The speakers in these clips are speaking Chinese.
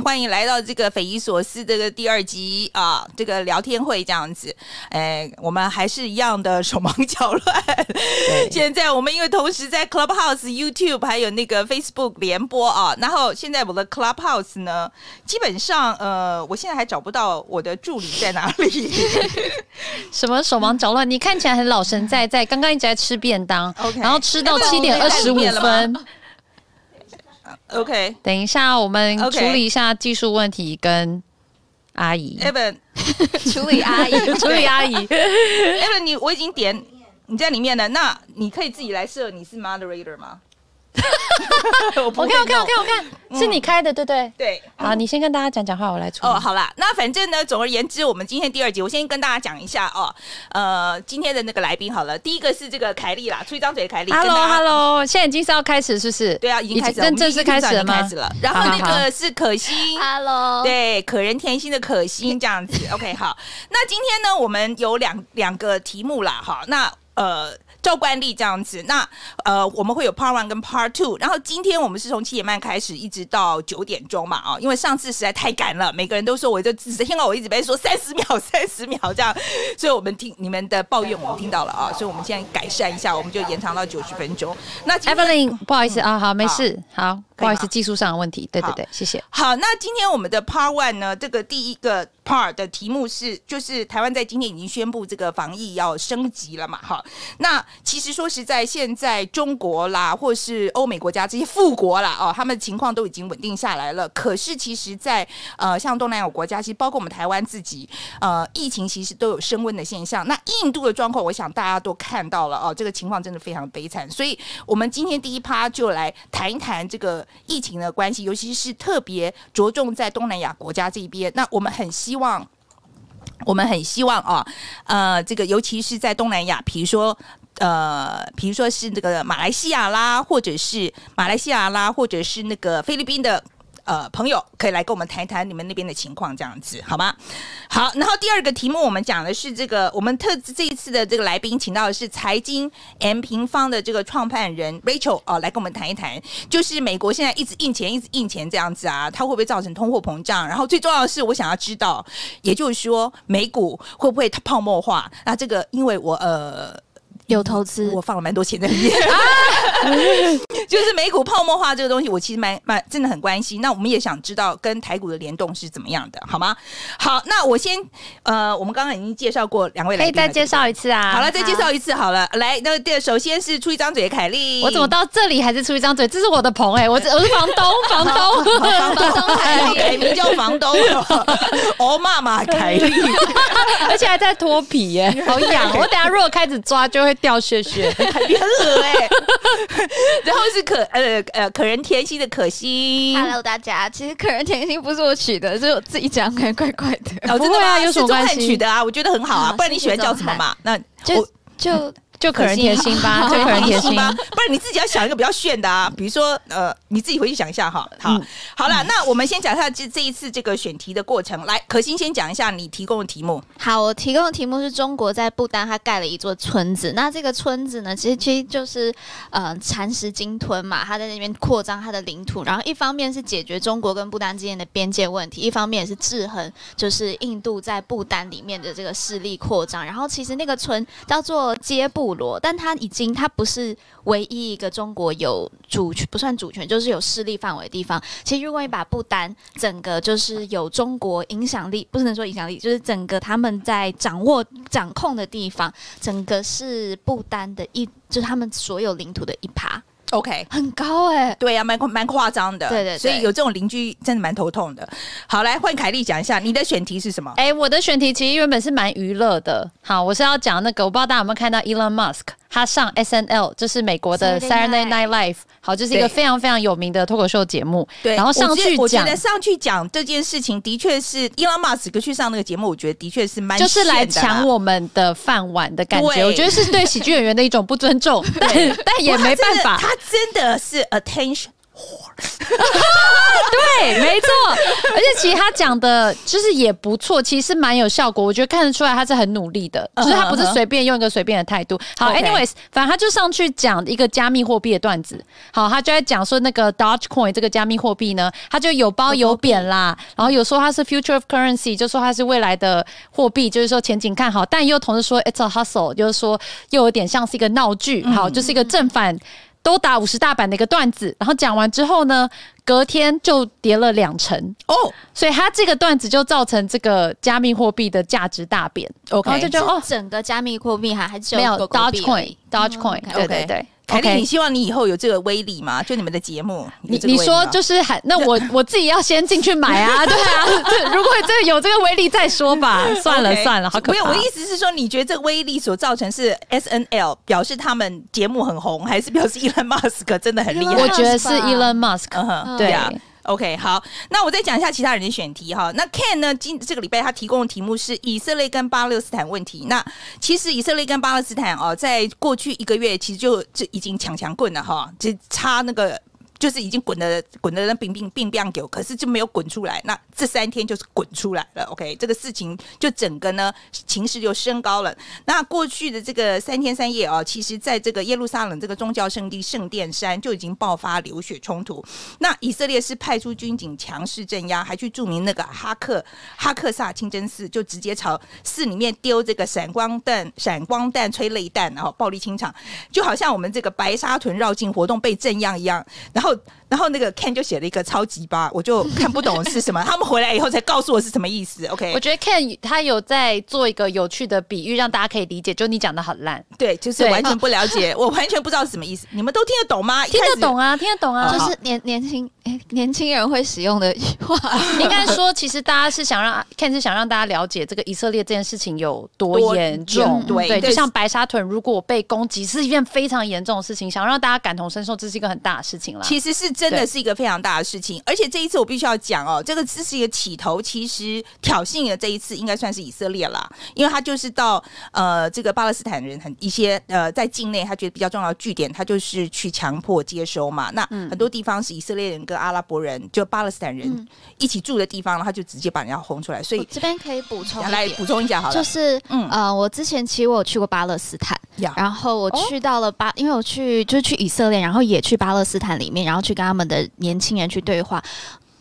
欢迎来到这个匪夷所思这个第二集啊，这个聊天会这样子。哎，我们还是一样的手忙脚乱。对现在我们因为同时在 Clubhouse、YouTube 还有那个 Facebook 联播啊，然后现在我的 Clubhouse 呢，基本上呃，我现在还找不到我的助理在哪里。什么手忙脚乱？你看起来很老神在在，刚刚一直在吃便当，OK，然后吃到七点二十五分。OK，等一下，我们处理一下技术问题，跟阿姨。Evan，处理阿姨，处理阿姨。Evan，你我已经点你在里面了，那你可以自己来设你是 Moderator 吗？我看，我看，我看，我看，是你开的，对不对？对。好，你先跟大家讲讲话，我来出。哦，好啦，那反正呢，总而言之，我们今天第二集，我先跟大家讲一下哦。呃，今天的那个来宾好了，第一个是这个凯莉啦，出一张嘴凯莉。Hello，Hello，现在已经是要开始，是不是？对啊，已经开始，正正式开始了吗？开始了。然后那个是可心，Hello，对，可人甜心的可心这样子。OK，好。那今天呢，我们有两两个题目啦，哈。那呃。照惯例这样子，那呃，我们会有 Part One 跟 Part Two，然后今天我们是从七点半开始，一直到九点钟嘛，啊，因为上次实在太赶了，每个人都说，我就只听到我一直在说三十秒、三十秒这样，所以我们听你们的抱怨，我们听到了啊，所以我们现在改善一下，我们就延长到九十分钟。那 Evelyn，不好意思啊，好，没事，好。不好意思，技术上的问题。对对对，谢谢。好，那今天我们的 Part One 呢，这个第一个 Part 的题目是，就是台湾在今天已经宣布这个防疫要升级了嘛？哈，那其实说实在，现在中国啦，或是欧美国家这些富国啦，哦，他们的情况都已经稳定下来了。可是，其实在，在呃，像东南亚国家，其实包括我们台湾自己，呃，疫情其实都有升温的现象。那印度的状况，我想大家都看到了哦，这个情况真的非常悲惨。所以，我们今天第一 Part 就来谈一谈这个。疫情的关系，尤其是特别着重在东南亚国家这边。那我们很希望，我们很希望啊，呃，这个尤其是在东南亚，比如说呃，比如说是那个马来西亚啦，或者是马来西亚啦，或者是那个菲律宾的。呃，朋友可以来跟我们谈一谈你们那边的情况，这样子好吗？好，然后第二个题目，我们讲的是这个，我们特这一次的这个来宾，请到的是财经 M 平方的这个创办人 Rachel 哦、呃，来跟我们谈一谈，就是美国现在一直印钱，一直印钱这样子啊，它会不会造成通货膨胀？然后最重要的是，我想要知道，也就是说，美股会不会泡沫化？那这个，因为我呃。有投资，我放了蛮多钱在里面，就是美股泡沫化这个东西，我其实蛮蛮真的很关心。那我们也想知道跟台股的联动是怎么样的，好吗？好，那我先呃，我们刚刚已经介绍过两位来宾，可以再介绍一次啊？好了，再介绍一次好了。好来，那个首先是出一张嘴的凯莉，我怎么到这里还是出一张嘴？这是我的棚哎、欸，我我是房东，房东，房东凯莉，改名叫房东，哦妈妈凯莉，而且还在脱皮耶、欸，好痒。我等下如果开始抓就会。掉屑屑，很恶哎。然后是可呃呃可人甜心的可心，Hello 大家，其实可人甜心不是我取的，是我自己讲，感觉怪怪的。哦，真的吗？有什么关系？取的啊，我觉得很好啊，不然你喜欢叫什么嘛？那就就。就可人甜心吧，就可人甜心吧，不是你自己要想一个比较炫的啊，比如说呃，你自己回去想一下哈。好，嗯、好了，那我们先讲一下这这一次这个选题的过程。来，可心先讲一下你提供的题目。好，我提供的题目是中国在不丹，它盖了一座村子。那这个村子呢，其实其实就是呃蚕食鲸吞嘛，它在那边扩张它的领土。然后一方面是解决中国跟不丹之间的边界问题，一方面也是制衡就是印度在不丹里面的这个势力扩张。然后其实那个村叫做杰布但它已经，它不是唯一一个中国有主权，不算主权，就是有势力范围的地方。其实，如果你把不丹整个就是有中国影响力，不能说影响力，就是整个他们在掌握、掌控的地方，整个是不丹的一，就是他们所有领土的一趴。OK，很高哎、欸，对呀、啊，蛮蛮夸张的，对，对对，所以有这种邻居真的蛮头痛的。好，来换凯莉讲一下你的选题是什么？哎、欸，我的选题其实原本是蛮娱乐的。好，我是要讲那个，我不知道大家有没有看到 Elon Musk。他上 SNL 就是美国的 Saturday Night Live，好，就是一个非常非常有名的脱口秀节目。对，然后上去讲，我觉得上去讲这件事情的确是 Elon Musk 去上那个节目，我觉得的确是蛮就是来抢我们的饭碗的感觉。我觉得是对喜剧演员的一种不尊重，但 但也没办法，他真的是 attention。对，没错，而且其实他讲的就是也不错，其实蛮有效果。我觉得看得出来他是很努力的，就是他不是随便用一个随便的态度。好，anyways，反正他就上去讲一个加密货币的段子。好，他就在讲说那个 Dogecoin 这个加密货币呢，它就有褒有贬啦。然后有说它是 future of currency，就说它是未来的货币，就是说前景看好，但又同时说 it's a hustle，就是说又有点像是一个闹剧。好，就是一个正反。都打五十大板的一个段子，然后讲完之后呢，隔天就跌了两成。哦，所以他这个段子就造成这个加密货币的价值大贬。OK，然后就觉得哦，整个加密货币还还是没有 Dogecoin，Dogecoin，对对对。凯丽，你希望你以后有这个威力吗？就你们的节目，你你说就是还那我 我自己要先进去买啊，对啊，如果这个有这个威力再说吧，算了算了，好可怕。没有，我的意思是说，你觉得这个威力所造成是 SNL 表示他们节目很红，还是表示 Elon Musk 真的很厉害？我觉得是 Elon Musk，对啊。OK，好，那我再讲一下其他人的选题哈。那 Ken 呢？今这个礼拜他提供的题目是以色列跟巴勒斯坦问题。那其实以色列跟巴勒斯坦哦，在过去一个月其实就就已经强强棍了哈，就差那个。就是已经滚的滚的那冰冰冰冰球，可是就没有滚出来。那这三天就是滚出来了。OK，这个事情就整个呢情势就升高了。那过去的这个三天三夜啊，其实在这个耶路撒冷这个宗教圣地圣殿山就已经爆发流血冲突。那以色列是派出军警强势镇压，还去驻明那个哈克哈克萨清真寺，就直接朝寺里面丢这个闪光弹、闪光弹、催泪弹，然后暴力清场，就好像我们这个白沙屯绕境活动被镇压一样，然后。后然后那个 Ken 就写了一个超级巴，我就 看不懂是什么。他们回来以后才告诉我是什么意思。OK，我觉得 Ken 他有在做一个有趣的比喻，让大家可以理解。就你讲的很烂，对，就是完全不了解，我完全不知道是什么意思。你们都听得懂吗？听得懂啊，听得懂啊，就是年年轻年轻人会使用的话。应该说，其实大家是想让 Ken 是想让大家了解这个以色列这件事情有多严重。对，就像白沙屯如果被攻击是一件非常严重的事情，想让大家感同身受，这是一个很大的事情了。其实是。真的是一个非常大的事情，而且这一次我必须要讲哦，这个只是一个起头，其实挑衅的这一次应该算是以色列啦，因为他就是到呃这个巴勒斯坦人很一些呃在境内他觉得比较重要的据点，他就是去强迫接收嘛。那很多地方是以色列人跟阿拉伯人就巴勒斯坦人一起住的地方，他就直接把人家轰出来。所以这边可以补充来补充一下好了，就是嗯呃，我之前其实我有去过巴勒斯坦，然后我去到了巴，因为我去就是去以色列，然后也去巴勒斯坦里面，然后去跟他。他们的年轻人去对话，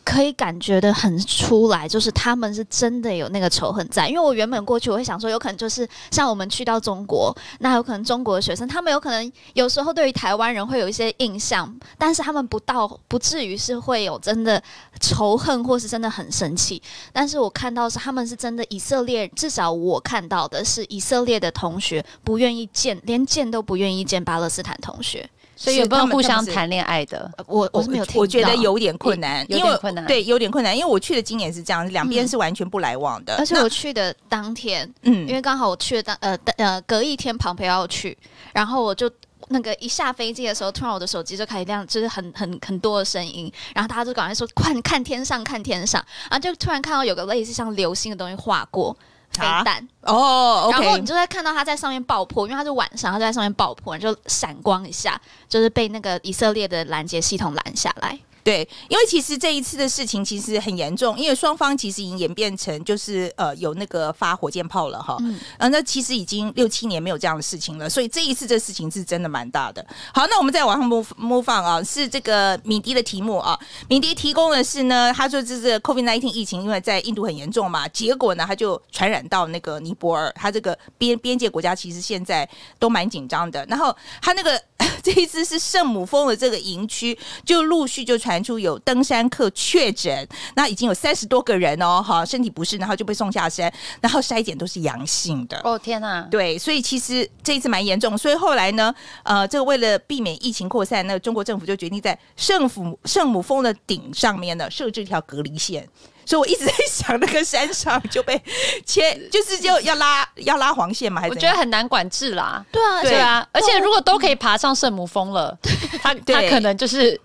可以感觉得很出来，就是他们是真的有那个仇恨在。因为我原本过去，我会想说，有可能就是像我们去到中国，那有可能中国的学生，他们有可能有时候对于台湾人会有一些印象，但是他们不到不至于是会有真的仇恨，或是真的很生气。但是我看到是他们是真的以色列，至少我看到的是以色列的同学不愿意见，连见都不愿意见巴勒斯坦同学。所以有没有互相谈恋爱的？我我是没有听，我觉得有点困难，有点困难。对，有点困难，因为我去的今年是这样，两边是完全不来往的。而且我去的当天，嗯，因为刚好我去的当呃呃隔一天庞培要去，然后我就那个一下飞机的时候，突然我的手机就开始亮，就是很很很多的声音，然后大家就赶快说快看天上看天上，然后就突然看到有个类似像流星的东西划过。飞弹。哦，然后你就会看到它在上面爆破，因为它是晚上，它就在上面爆破，就闪光一下，就是被那个以色列的拦截系统拦下来。对，因为其实这一次的事情其实很严重，因为双方其实已经演变成就是呃有那个发火箭炮了哈，嗯，啊，那其实已经六七年没有这样的事情了，所以这一次这事情是真的蛮大的。好，那我们再往上 move move on 啊，是这个米迪的题目啊，米迪提供的是呢，他说这是 COVID-19 疫情，因为在印度很严重嘛，结果呢他就传染到那个尼泊尔，他这个边边界国家其实现在都蛮紧张的，然后他那个。这一次是圣母峰的这个营区，就陆续就传出有登山客确诊，那已经有三十多个人哦，哈，身体不适，然后就被送下山，然后筛检都是阳性的。哦天哪！对，所以其实这一次蛮严重，所以后来呢，呃，这个为了避免疫情扩散，那中国政府就决定在圣母圣母峰的顶上面呢设置一条隔离线。所以我一直在想，那个山上就被切，就是就要拉要拉黄线嘛？还是我觉得很难管制啦。对啊，对啊，而且如果都可以爬上圣母峰了，他他可能就是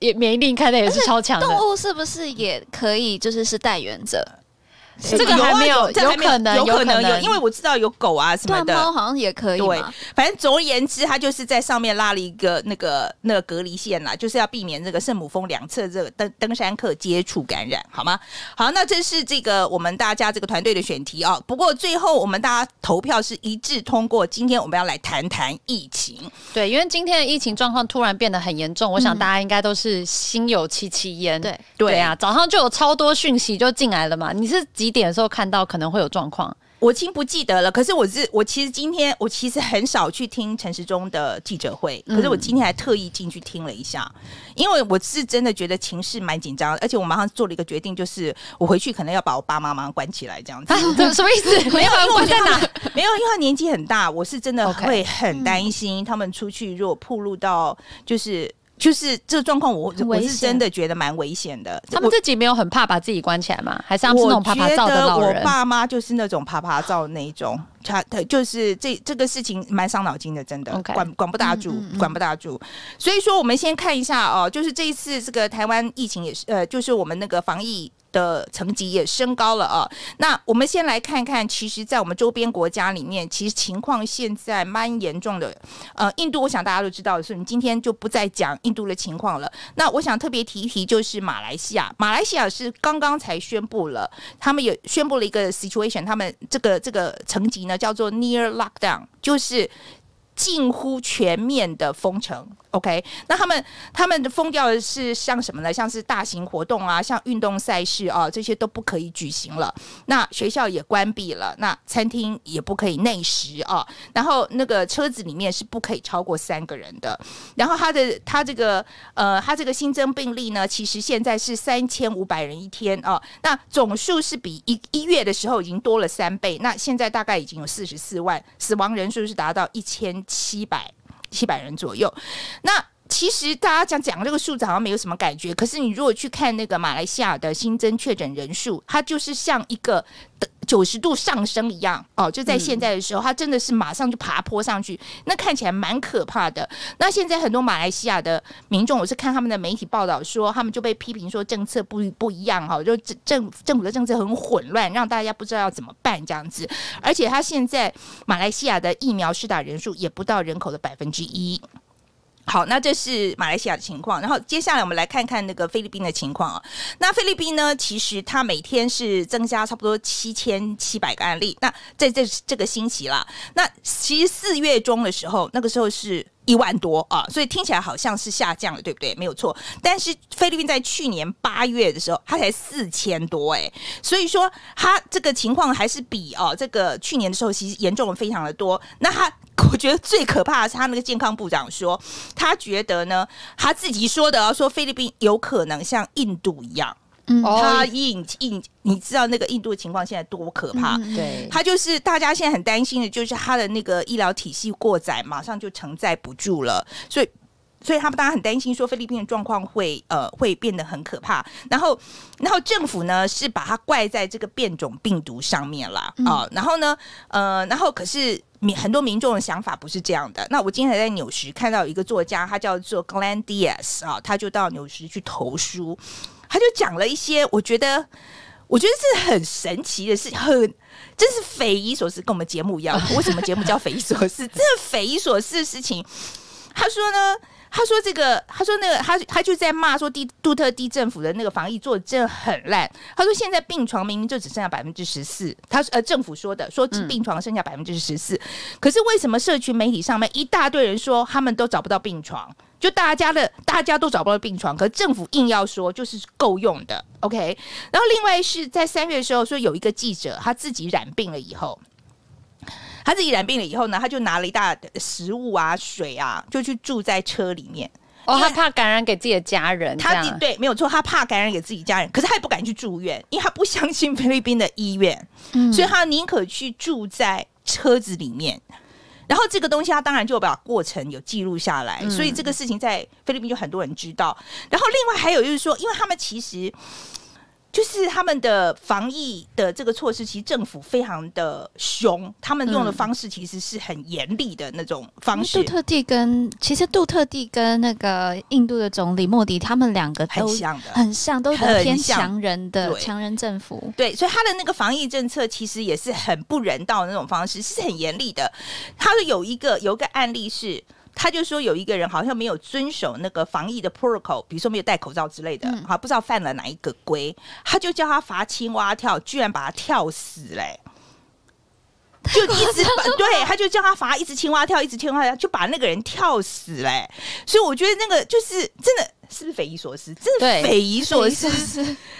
也免疫力看的也是超强的。动物是不是也可以？就是是带原者？这个还没有，这还没有，有可能有，因为我知道有狗啊什么的，猫好像也可以。对，反正总而言之，它就是在上面拉了一个那个那个隔离线啦，就是要避免这个圣母峰两侧这个登登山客接触感染，好吗？好，那这是这个我们大家这个团队的选题啊。不过最后我们大家投票是一致通过，今天我们要来谈谈疫情。对，因为今天的疫情状况突然变得很严重，我想大家应该都是心有戚戚焉。对对啊，早上就有超多讯息就进来了嘛。你是几点的时候看到可能会有状况？我已经不记得了。可是我是我其实今天我其实很少去听陈时中的记者会，可是我今天还特意进去听了一下，因为我是真的觉得情势蛮紧张，而且我马上做了一个决定，就是我回去可能要把我爸妈妈关起来这样子。啊、什么意思？没有因为我在哪？没有，因为他年纪很大，我是真的会很担心他们出去如果暴露到就是。就是这个状况，我我是真的觉得蛮危险的。他们自己没有很怕把自己关起来吗？还是他们是那种爬爬照的老人？我爸妈就是那种爬爬照那一种，他他就是这这个事情蛮伤脑筋的，真的.管管不大住，嗯嗯嗯管不大住。所以说，我们先看一下哦，就是这一次这个台湾疫情也是呃，就是我们那个防疫。的层级也升高了啊！那我们先来看看，其实，在我们周边国家里面，其实情况现在蛮严重的。呃，印度，我想大家都知道，所以你今天就不再讲印度的情况了。那我想特别提一提，就是马来西亚，马来西亚是刚刚才宣布了，他们也宣布了一个 situation，他们这个这个层级呢叫做 near lockdown，就是近乎全面的封城。OK，那他们他们的封掉的是像什么呢？像是大型活动啊，像运动赛事啊，这些都不可以举行了。那学校也关闭了，那餐厅也不可以内食啊。然后那个车子里面是不可以超过三个人的。然后他的他这个呃，他这个新增病例呢，其实现在是三千五百人一天啊。那总数是比一一月的时候已经多了三倍。那现在大概已经有四十四万，死亡人数是达到一千七百。七百人左右，那其实大家讲讲这个数字好像没有什么感觉，可是你如果去看那个马来西亚的新增确诊人数，它就是像一个九十度上升一样哦，就在现在的时候，它真的是马上就爬坡上去，那看起来蛮可怕的。那现在很多马来西亚的民众，我是看他们的媒体报道说，他们就被批评说政策不不一样哈，就政政府的政策很混乱，让大家不知道要怎么办这样子。而且他现在马来西亚的疫苗施打人数也不到人口的百分之一。好，那这是马来西亚的情况，然后接下来我们来看看那个菲律宾的情况啊。那菲律宾呢，其实它每天是增加差不多七千七百个案例。那在这这个星期啦，那其实四月中的时候，那个时候是一万多啊，所以听起来好像是下降了，对不对？没有错。但是菲律宾在去年八月的时候，它才四千多哎，所以说它这个情况还是比哦、这个去年的时候其实严重了非常的多。那它。我觉得最可怕的是他那个健康部长说，他觉得呢，他自己说的，说菲律宾有可能像印度一样，嗯，他印印，你知道那个印度的情况现在多可怕？对，他就是大家现在很担心的，就是他的那个医疗体系过载，马上就承载不住了，所以。所以他们大家很担心，说菲律宾的状况会呃会变得很可怕。然后，然后政府呢是把它怪在这个变种病毒上面了啊、呃。然后呢，呃，然后可是民很多民众的想法不是这样的。那我今天还在纽时看到一个作家，他叫做 Glenn Diaz 啊，他就到纽时去投书，他就讲了一些我觉得我觉得是很神奇的事，很真是匪夷所思，跟我们节目一样。为什么节目叫匪夷所思？真的匪夷所思的事情。他说呢。他说：“这个，他说那个，他他就在骂说，地杜特地政府的那个防疫做的真的很烂。他说现在病床明明就只剩下百分之十四，他呃政府说的说病床剩下百分之十四，可是为什么社群媒体上面一大堆人说他们都找不到病床？就大家的大家都找不到病床，可是政府硬要说就是够用的。OK，然后另外是在三月的时候说有一个记者他自己染病了以后。”他自己染病了以后呢，他就拿了一大食物啊、水啊，就去住在车里面。哦，他怕感染给自己的家人。他对，没有错，他怕感染给自己家人，可是他也不敢去住院，因为他不相信菲律宾的医院，嗯、所以他宁可去住在车子里面。然后这个东西，他当然就把过程有记录下来，嗯、所以这个事情在菲律宾就很多人知道。然后另外还有就是说，因为他们其实。就是他们的防疫的这个措施，其实政府非常的凶，他们用的方式其实是很严厉的那种方式。杜特地跟其实杜特地跟那个印度的总理莫迪，他们两个都很像的，很像，都是偏强人的强人政府。对，所以他的那个防疫政策其实也是很不人道的那种方式，是很严厉的。他的有一个有一个案例是。他就说有一个人好像没有遵守那个防疫的 protocol，比如说没有戴口罩之类的，哈、嗯，不知道犯了哪一个规，他就叫他罚青蛙跳，居然把他跳死嘞、欸，就一直把对，他就叫他罚一直青蛙跳，一直青蛙跳，就把那个人跳死嘞、欸，所以我觉得那个就是真的。是不是匪夷所思？真的匪夷所思。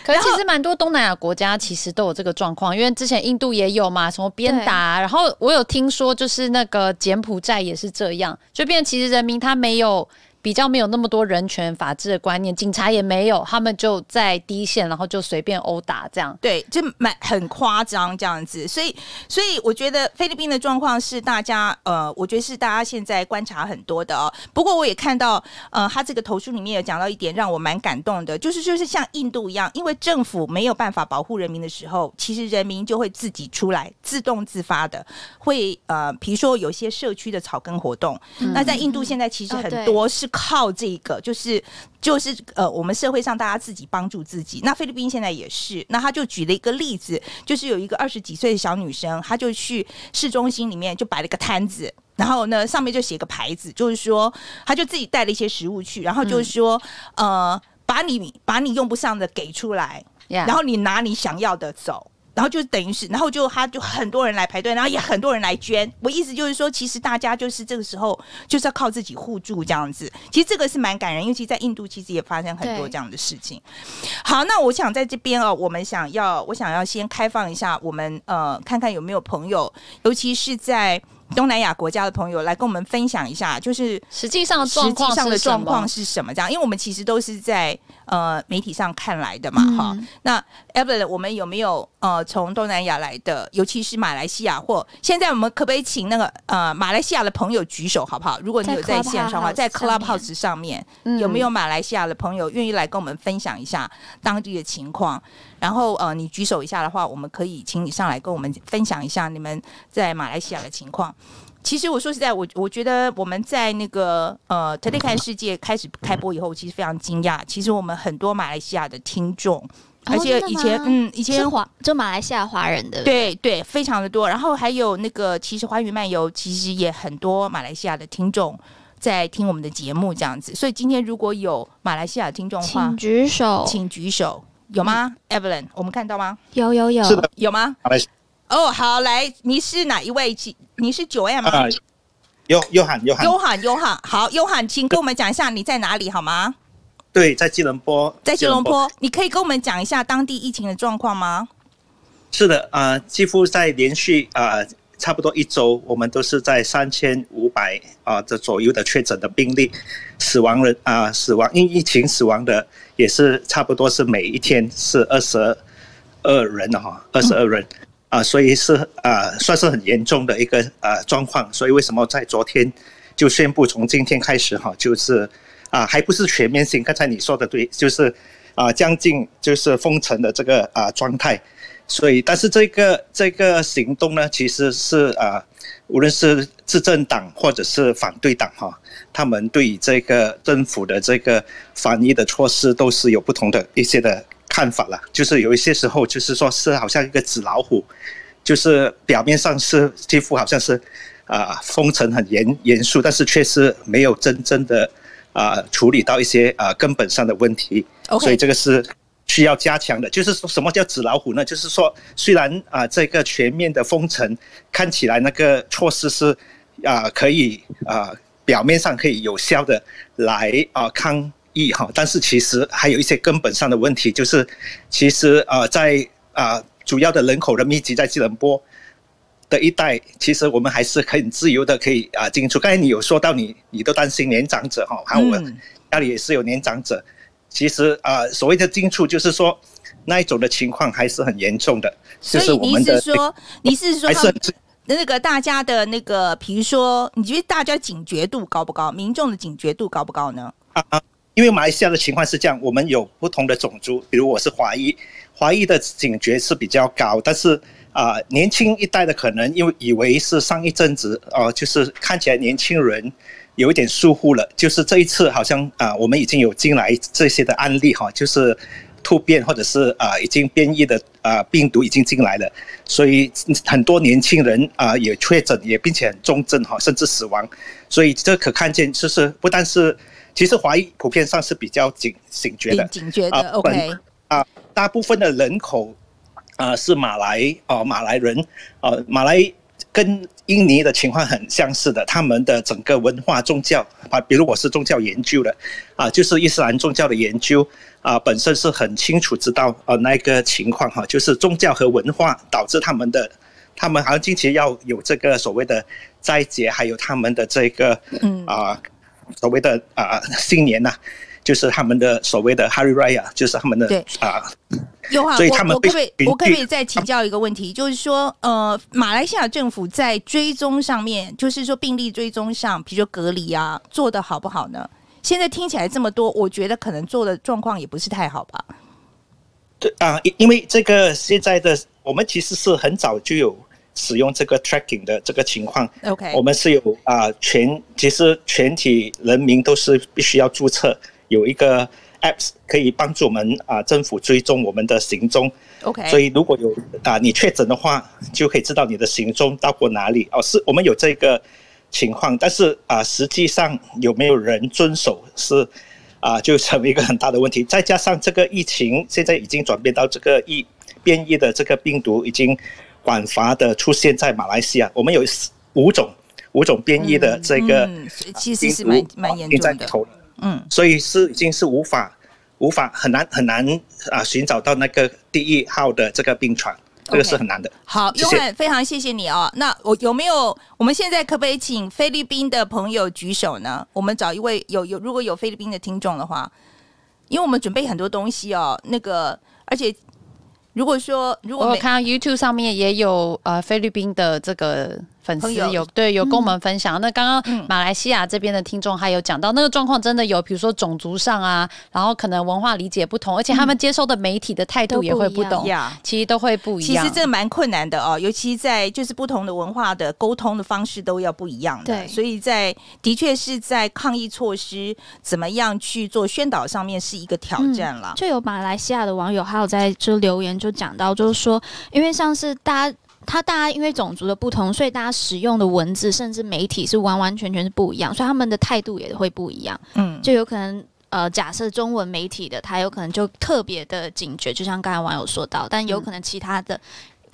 可是其实蛮多东南亚国家其实都有这个状况，因为之前印度也有嘛，什么鞭打。然后我有听说，就是那个柬埔寨也是这样，就变其实人民他没有。比较没有那么多人权法治的观念，警察也没有，他们就在第一线，然后就随便殴打这样，对，就蛮很夸张这样子。所以，所以我觉得菲律宾的状况是大家呃，我觉得是大家现在观察很多的哦。不过我也看到呃，他这个投书里面有讲到一点让我蛮感动的，就是就是像印度一样，因为政府没有办法保护人民的时候，其实人民就会自己出来，自动自发的会呃，比如说有些社区的草根活动，嗯、那在印度现在其实很多是。靠这个就是就是呃，我们社会上大家自己帮助自己。那菲律宾现在也是，那他就举了一个例子，就是有一个二十几岁的小女生，她就去市中心里面就摆了个摊子，然后呢上面就写个牌子，就是说她就自己带了一些食物去，然后就是说、嗯、呃，把你把你用不上的给出来.然后你拿你想要的走。然后就等于是，然后就他就很多人来排队，然后也很多人来捐。我意思就是说，其实大家就是这个时候就是要靠自己互助这样子。其实这个是蛮感人，因为其在印度其实也发生很多这样的事情。好，那我想在这边哦，我们想要我想要先开放一下，我们呃看看有没有朋友，尤其是在。东南亚国家的朋友来跟我们分享一下，就是实际上实际上的状况是什么？这样，因为我们其实都是在呃媒体上看来的嘛，哈、嗯。那 Evelyn，我们有没有呃从东南亚来的，尤其是马来西亚或现在我们可不可以请那个呃马来西亚的朋友举手好不好？如果你有在线上的话，在 Clubhouse 上面有没有马来西亚的朋友愿意来跟我们分享一下当地的情况？然后呃，你举手一下的话，我们可以请你上来跟我们分享一下你们在马来西亚的情况。其实我说实在，我我觉得我们在那个呃《Today 看世界》开始开播以后，其实非常惊讶。其实我们很多马来西亚的听众，而且以前、哦、嗯以前华就马来西亚华人的对对非常的多。然后还有那个其实华语漫游，其实也很多马来西亚的听众在听我们的节目这样子。所以今天如果有马来西亚的听众的话，请举手，请举手。有吗，Evelyn？我们看到吗？有有有，是的，有吗？好嘞。哦，好，来，你是哪一位？你是 Joanne 吗？约约翰，约翰，约翰，约翰。好，约翰，请跟我们讲一下你在哪里好吗？对，在吉隆坡，在吉隆坡。你可以跟我们讲一下当地疫情的状况吗？是的，啊、呃，几乎在连续啊。呃差不多一周，我们都是在三千五百啊这左右的确诊的病例，死亡人啊死亡因疫情死亡的也是差不多是每一天是二十二人哈，二十二人啊，所以是啊算是很严重的一个啊状况。所以为什么在昨天就宣布从今天开始哈，就是啊还不是全面性，刚才你说的对，就是啊将近就是封城的这个啊状态。所以，但是这个这个行动呢，其实是啊、无论是执政党或者是反对党哈，他们对这个政府的这个防疫的措施都是有不同的一些的看法了。就是有一些时候，就是说是好像一个纸老虎，就是表面上是几乎好像是啊、呃、封城很严严肃，但是却是没有真正的啊、呃、处理到一些啊、呃、根本上的问题。所以这个是。需要加强的，就是说什么叫纸老虎呢？就是说，虽然啊、呃，这个全面的封城看起来那个措施是啊、呃，可以啊、呃，表面上可以有效的来啊、呃、抗疫哈，但是其实还有一些根本上的问题，就是其实啊、呃，在啊、呃、主要的人口的密集在吉隆坡的一带，其实我们还是很自由的可以啊进出。刚才你有说到你你都担心年长者哈，还有我家里也是有年长者。其实啊、呃，所谓的进出就是说，那一种的情况还是很严重的。所以你是说，你是说那个大家的那个，比如说，你觉得大家警觉度高不高？民众的警觉度高不高呢？啊因为马来西亚的情况是这样，我们有不同的种族，比如我是华裔，华裔的警觉是比较高，但是啊、年轻一代的可能因为以为是上一阵子哦、就是看起来年轻人有一点疏忽了，就是这一次好像啊、我们已经有进来这些的案例哈，就是突变或者是啊、已经变异的啊、病毒已经进来了，所以很多年轻人啊、也确诊也并且重症哈，甚至死亡，所以这可看见就是不但是。其实华裔普遍上是比较警警觉的，警觉的。OK 啊，大部分的人口啊是马来哦，马来人啊，马来跟印尼的情况很相似的，他们的整个文化宗教啊，比如我是宗教研究的啊，就是伊斯兰宗教的研究啊，本身是很清楚知道呃那个情况哈，就是宗教和文化导致他们的，他们好像近期要有这个所谓的斋节，还有他们的这个嗯啊。所谓的啊新年呐、啊，就是他们的所谓的 Hari Raya，就是他们的对啊。有啊，所以他们我可不可以我可不可以再请教一个问题，就是说呃，马来西亚政府在追踪上面，就是说病例追踪上，比如说隔离啊，做的好不好呢？现在听起来这么多，我觉得可能做的状况也不是太好吧。对啊，因因为这个现在的我们其实是很早就有。使用这个 tracking 的这个情况，OK，我们是有啊全，其实全体人民都是必须要注册，有一个 apps 可以帮助我们啊政府追踪我们的行踪，OK，所以如果有啊你确诊的话，就可以知道你的行踪到过哪里。哦，是我们有这个情况，但是啊实际上有没有人遵守是啊就成为一个很大的问题，再加上这个疫情现在已经转变到这个疫变异的这个病毒已经。广泛的出现在马来西亚，我们有五种五种变异的这个、嗯嗯，其实是蛮蛮严重的。嗯，所以是已经是无法无法很难很难啊寻找到那个第一号的这个病床，okay. 这个是很难的。好，雍翰，非常谢谢你哦。那我有没有？我们现在可不可以请菲律宾的朋友举手呢？我们找一位有有如果有菲律宾的听众的话，因为我们准备很多东西哦，那个而且。如果说，如果我看到 YouTube 上面也有呃菲律宾的这个。粉丝有对有跟我们分享，嗯、那刚刚马来西亚这边的听众还有讲到那个状况，真的有，比如说种族上啊，然后可能文化理解不同，而且他们接收的媒体的态度也会不同，嗯、其实都会不一样。其实这蛮困难的哦，尤其在就是不同的文化的沟通的方式都要不一样的，对，所以在的确是在抗疫措施怎么样去做宣导上面是一个挑战了，嗯。就有马来西亚的网友还有在就留言就讲到，就是说，因为像是大家。他大家因为种族的不同，所以大家使用的文字甚至媒体是完完全全是不一样，所以他们的态度也会不一样。嗯，就有可能呃，假设中文媒体的他有可能就特别的警觉，就像刚才网友说到，但有可能其他的、嗯、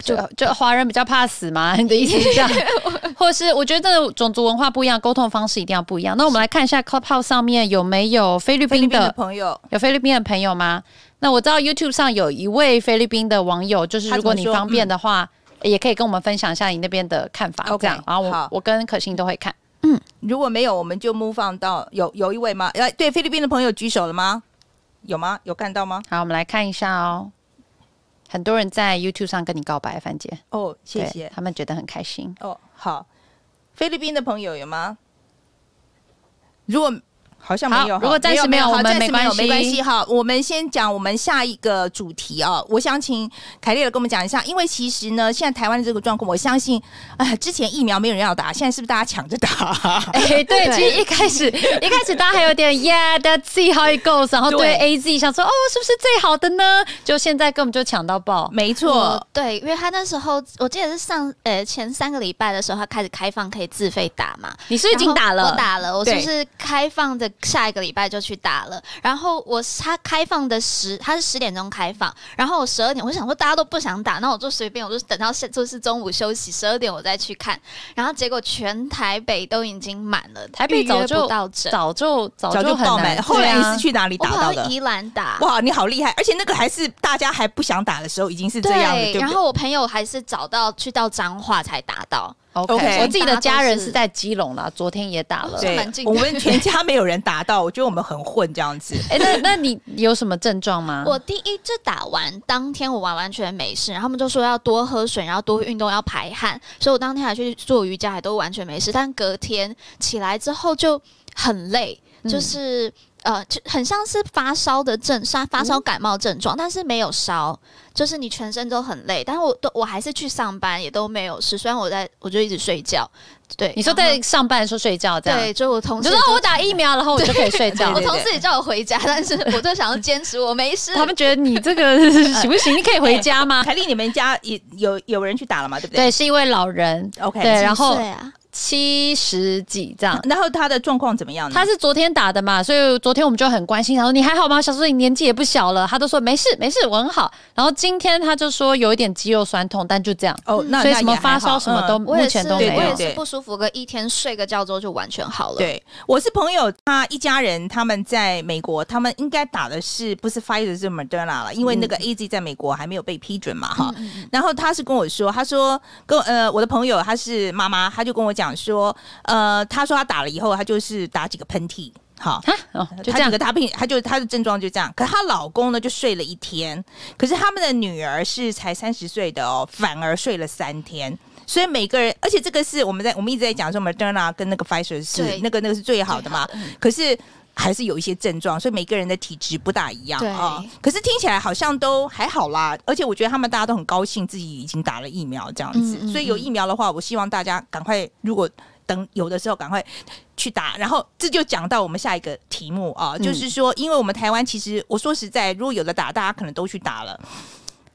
就就华人比较怕死嘛？你的意思是这样？或是我觉得种族文化不一样，沟通方式一定要不一样。那我们来看一下 Clubhouse 上面有没有菲律宾的，的朋友？有菲律宾的朋友吗？那我知道 YouTube 上有一位菲律宾的网友，就是如果你方便的话。也可以跟我们分享一下你那边的看法，OK，这样，然后我我跟可心都会看。嗯，如果没有，我们就 move on 到有有一位吗？来，对菲律宾的朋友举手了吗？有吗？有看到吗？好，我们来看一下哦。很多人在 YouTube 上跟你告白，范姐。哦，谢谢，他们觉得很开心。哦，好，菲律宾的朋友有吗？如果。好像没有，如果暂时没有，我们没关系，没关系。哈，我们先讲我们下一个主题啊。我想请凯丽尔跟我们讲一下，因为其实呢，现在台湾的这个状况，我相信，哎，之前疫苗没有人要打，现在是不是大家抢着打？哎、欸，对，其实一开始一开始大家还有点 Yeah，that's see how it goes，然后对 AZ 想说哦，是不是最好的呢？就现在根本就抢到爆，没错，对，因为他那时候我记得是上呃前三个礼拜的时候，他开始开放可以自费打嘛。你是不是已经打了？我打了，我是不是开放的？下一个礼拜就去打了，然后我他开放的十，他是十点钟开放，然后我十二点，我想说大家都不想打，那我就随便，我就等到下就是中午休息十二点我再去看，然后结果全台北都已经满了，台北早就到早就早就爆满，后来你是去哪里打到的？宜兰打，哇，你好厉害！而且那个还是大家还不想打的时候，已经是这样了，对。然后我朋友还是找到去到彰化才打到。OK，, okay 我自己的家人是在基隆啦，昨天也打了。对，我们全家没有人打到，我觉得我们很混这样子。哎、欸，那那你有什么症状吗？我第一次打完当天，我完完全没事，然后他们就说要多喝水，然后多运动，要排汗，所以我当天还去做瑜伽，还都完全没事。但隔天起来之后就很累，就是。呃，就很像是发烧的症，发发烧感冒症状，嗯、但是没有烧，就是你全身都很累，但是我都我还是去上班，也都没有事。虽然我在我就一直睡觉，对，你说在上班的时候睡觉这样，对，就我同事就说我打疫苗，然后我就可以睡觉。我同事也叫我回家，但是我就想要坚持我没事。他们觉得你这个 行不行？你可以回家吗？凯丽，你们家也有有人去打了吗？对不对？对，是一位老人。OK，对，然后。七十几这样，然后他的状况怎么样呢？他是昨天打的嘛，所以昨天我们就很关心。他说：“你还好吗？”小叔，你年纪也不小了。他都说：“没事，没事，我很好。”然后今天他就说有一点肌肉酸痛，但就这样。哦，那所以什么发烧什么都目前都没有。我也是不舒服，个一天睡个觉之后就完全好了。对，我是朋友，他一家人他们在美国，他们应该打的是不是 Pfizer 是 Moderna 了？因为那个 AZ 在美国还没有被批准嘛，哈。然后他是跟我说，他说跟呃我的朋友他是妈妈，他就跟我讲说。呃，他说他打了以后，他就是打几个喷嚏，好，哦，就这样，他病，他就他的症状就这样。可是她老公呢，就睡了一天。可是他们的女儿是才三十岁的哦，反而睡了三天。所以每个人，而且这个是我们在我们一直在讲说，Moderna 跟那个 Pfizer 是那个那个是最好的嘛。可是还是有一些症状，所以每个人的体质不大一样啊、哦。可是听起来好像都还好啦。而且我觉得他们大家都很高兴自己已经打了疫苗这样子。嗯嗯嗯，所以有疫苗的话，我希望大家赶快如果。等有的时候赶快去打，然后这就讲到我们下一个题目啊，嗯、就是说，因为我们台湾其实我说实在，如果有的打，大家可能都去打了。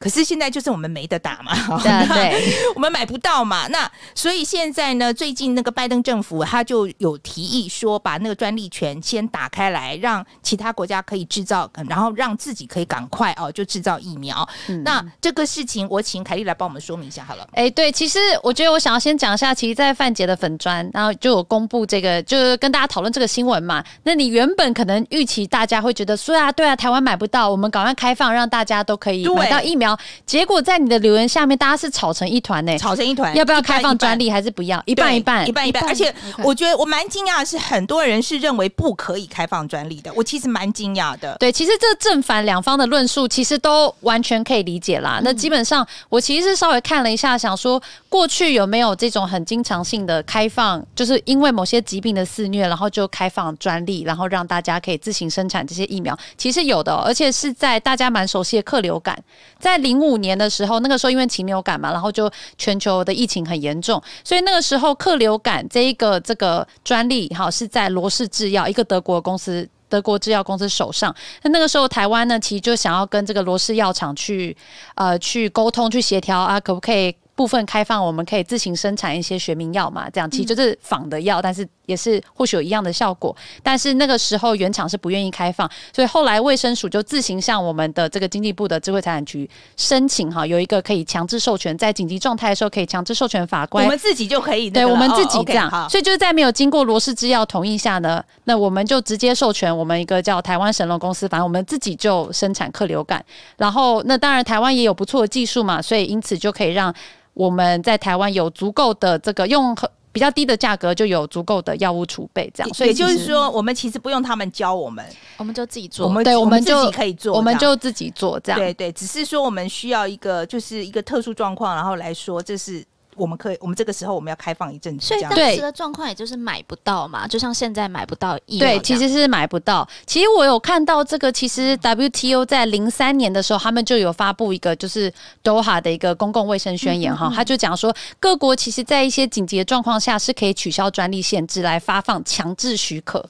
可是现在就是我们没得打嘛，对，对 我们买不到嘛。那所以现在呢，最近那个拜登政府他就有提议说，把那个专利权先打开来，让其他国家可以制造，然后让自己可以赶快哦就制造疫苗。嗯、那这个事情，我请凯莉来帮我们说明一下好了。哎，对，其实我觉得我想要先讲一下，其实，在范杰的粉砖，然后就有公布这个，就是跟大家讨论这个新闻嘛。那你原本可能预期大家会觉得说啊，对啊，台湾买不到，我们赶快开放，让大家都可以买到疫苗。结果在你的留言下面，大家是吵成一团呢，吵成一团，要不要开放专利还是不要？一半一半，一半一半。而且我觉得我蛮惊讶的是，很多人是认为不可以开放专利的。我其实蛮惊讶的。对，其实这正反两方的论述其实都完全可以理解啦。那基本上我其实是稍微看了一下，想说过去有没有这种很经常性的开放，就是因为某些疾病的肆虐，然后就开放专利，然后让大家可以自行生产这些疫苗，其实有的，而且是在大家蛮熟悉的克流感，在零五年的时候，那个时候因为禽流感嘛，然后就全球的疫情很严重，所以那个时候克流感这一个这个专利哈是在罗氏制药一个德国公司，德国制药公司手上。那那个时候台湾呢，其实就想要跟这个罗氏药厂去呃去沟通去协调啊，可不可以部分开放，我们可以自行生产一些学名药嘛？这样其实就是仿的药，但是。也是或许有一样的效果，但是那个时候原厂是不愿意开放，所以后来卫生署就自行向我们的这个经济部的智慧财产局申请哈，有一个可以强制授权，在紧急状态的时候可以强制授权法官，我们自己就可以，对我们自己这样，哦 okay, 所以就是在没有经过罗氏制药同意下呢，那我们就直接授权我们一个叫台湾神龙公司，反正我们自己就生产克流感，然后那当然台湾也有不错的技术嘛，所以因此就可以让我们在台湾有足够的这个用。比较低的价格就有足够的药物储备，这样，所以也就是说，我们其实不用他们教我们，我们就自己做。我们对，我们自己可以做，我们就自己做这样。对对，只是说我们需要一个，就是一个特殊状况，然后来说这是。我们可以，我们这个时候我们要开放一阵子，所以当时的状况也就是买不到嘛，就像现在买不到疫苗。对，其实是买不到。其实我有看到这个，其实 WTO 在零三年的时候，他们就有发布一个就是 Doha 的一个公共卫生宣言哈，嗯嗯嗯，他就讲说各国其实在一些紧急的状况下是可以取消专利限制来发放强制许可。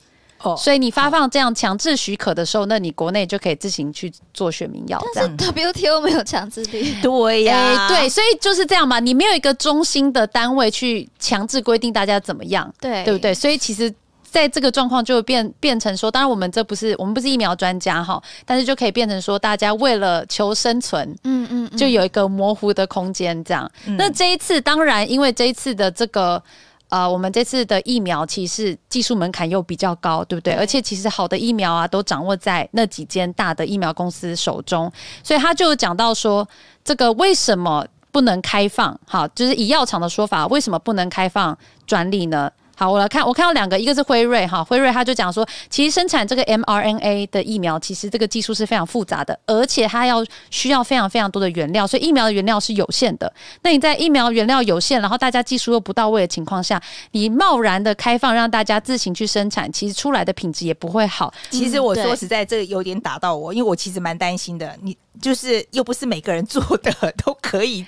哦，所以你发放这样强制许可的时候，那你国内就可以自行去做选民药。但是 WTO 没有强制力，对呀、欸，对，所以就是这样嘛，你没有一个中心的单位去强制规定大家怎么样，对，对不对？所以其实在这个状况就会变变成说，当然我们这不是我们不是疫苗专家哈，但是就可以变成说，大家为了求生存，嗯嗯，嗯就有一个模糊的空间这样。嗯、那这一次当然，因为这一次的这个。呃，我们这次的疫苗其实技术门槛又比较高，对不对？对，而且其实好的疫苗啊，都掌握在那几间大的疫苗公司手中，所以他就讲到说，这个为什么不能开放？好，就是以药厂的说法，为什么不能开放专利呢？好，我来看，我看到两个，一个是辉瑞哈，辉瑞他就讲说，其实生产这个 mRNA 的疫苗，其实这个技术是非常复杂的，而且它要需要非常非常多的原料，所以疫苗的原料是有限的。那你在疫苗原料有限，然后大家技术又不到位的情况下，你贸然的开放让大家自行去生产，其实出来的品质也不会好。其实我说实在，这个有点打到我，因为我其实蛮担心的。你就是又不是每个人做的 都可以。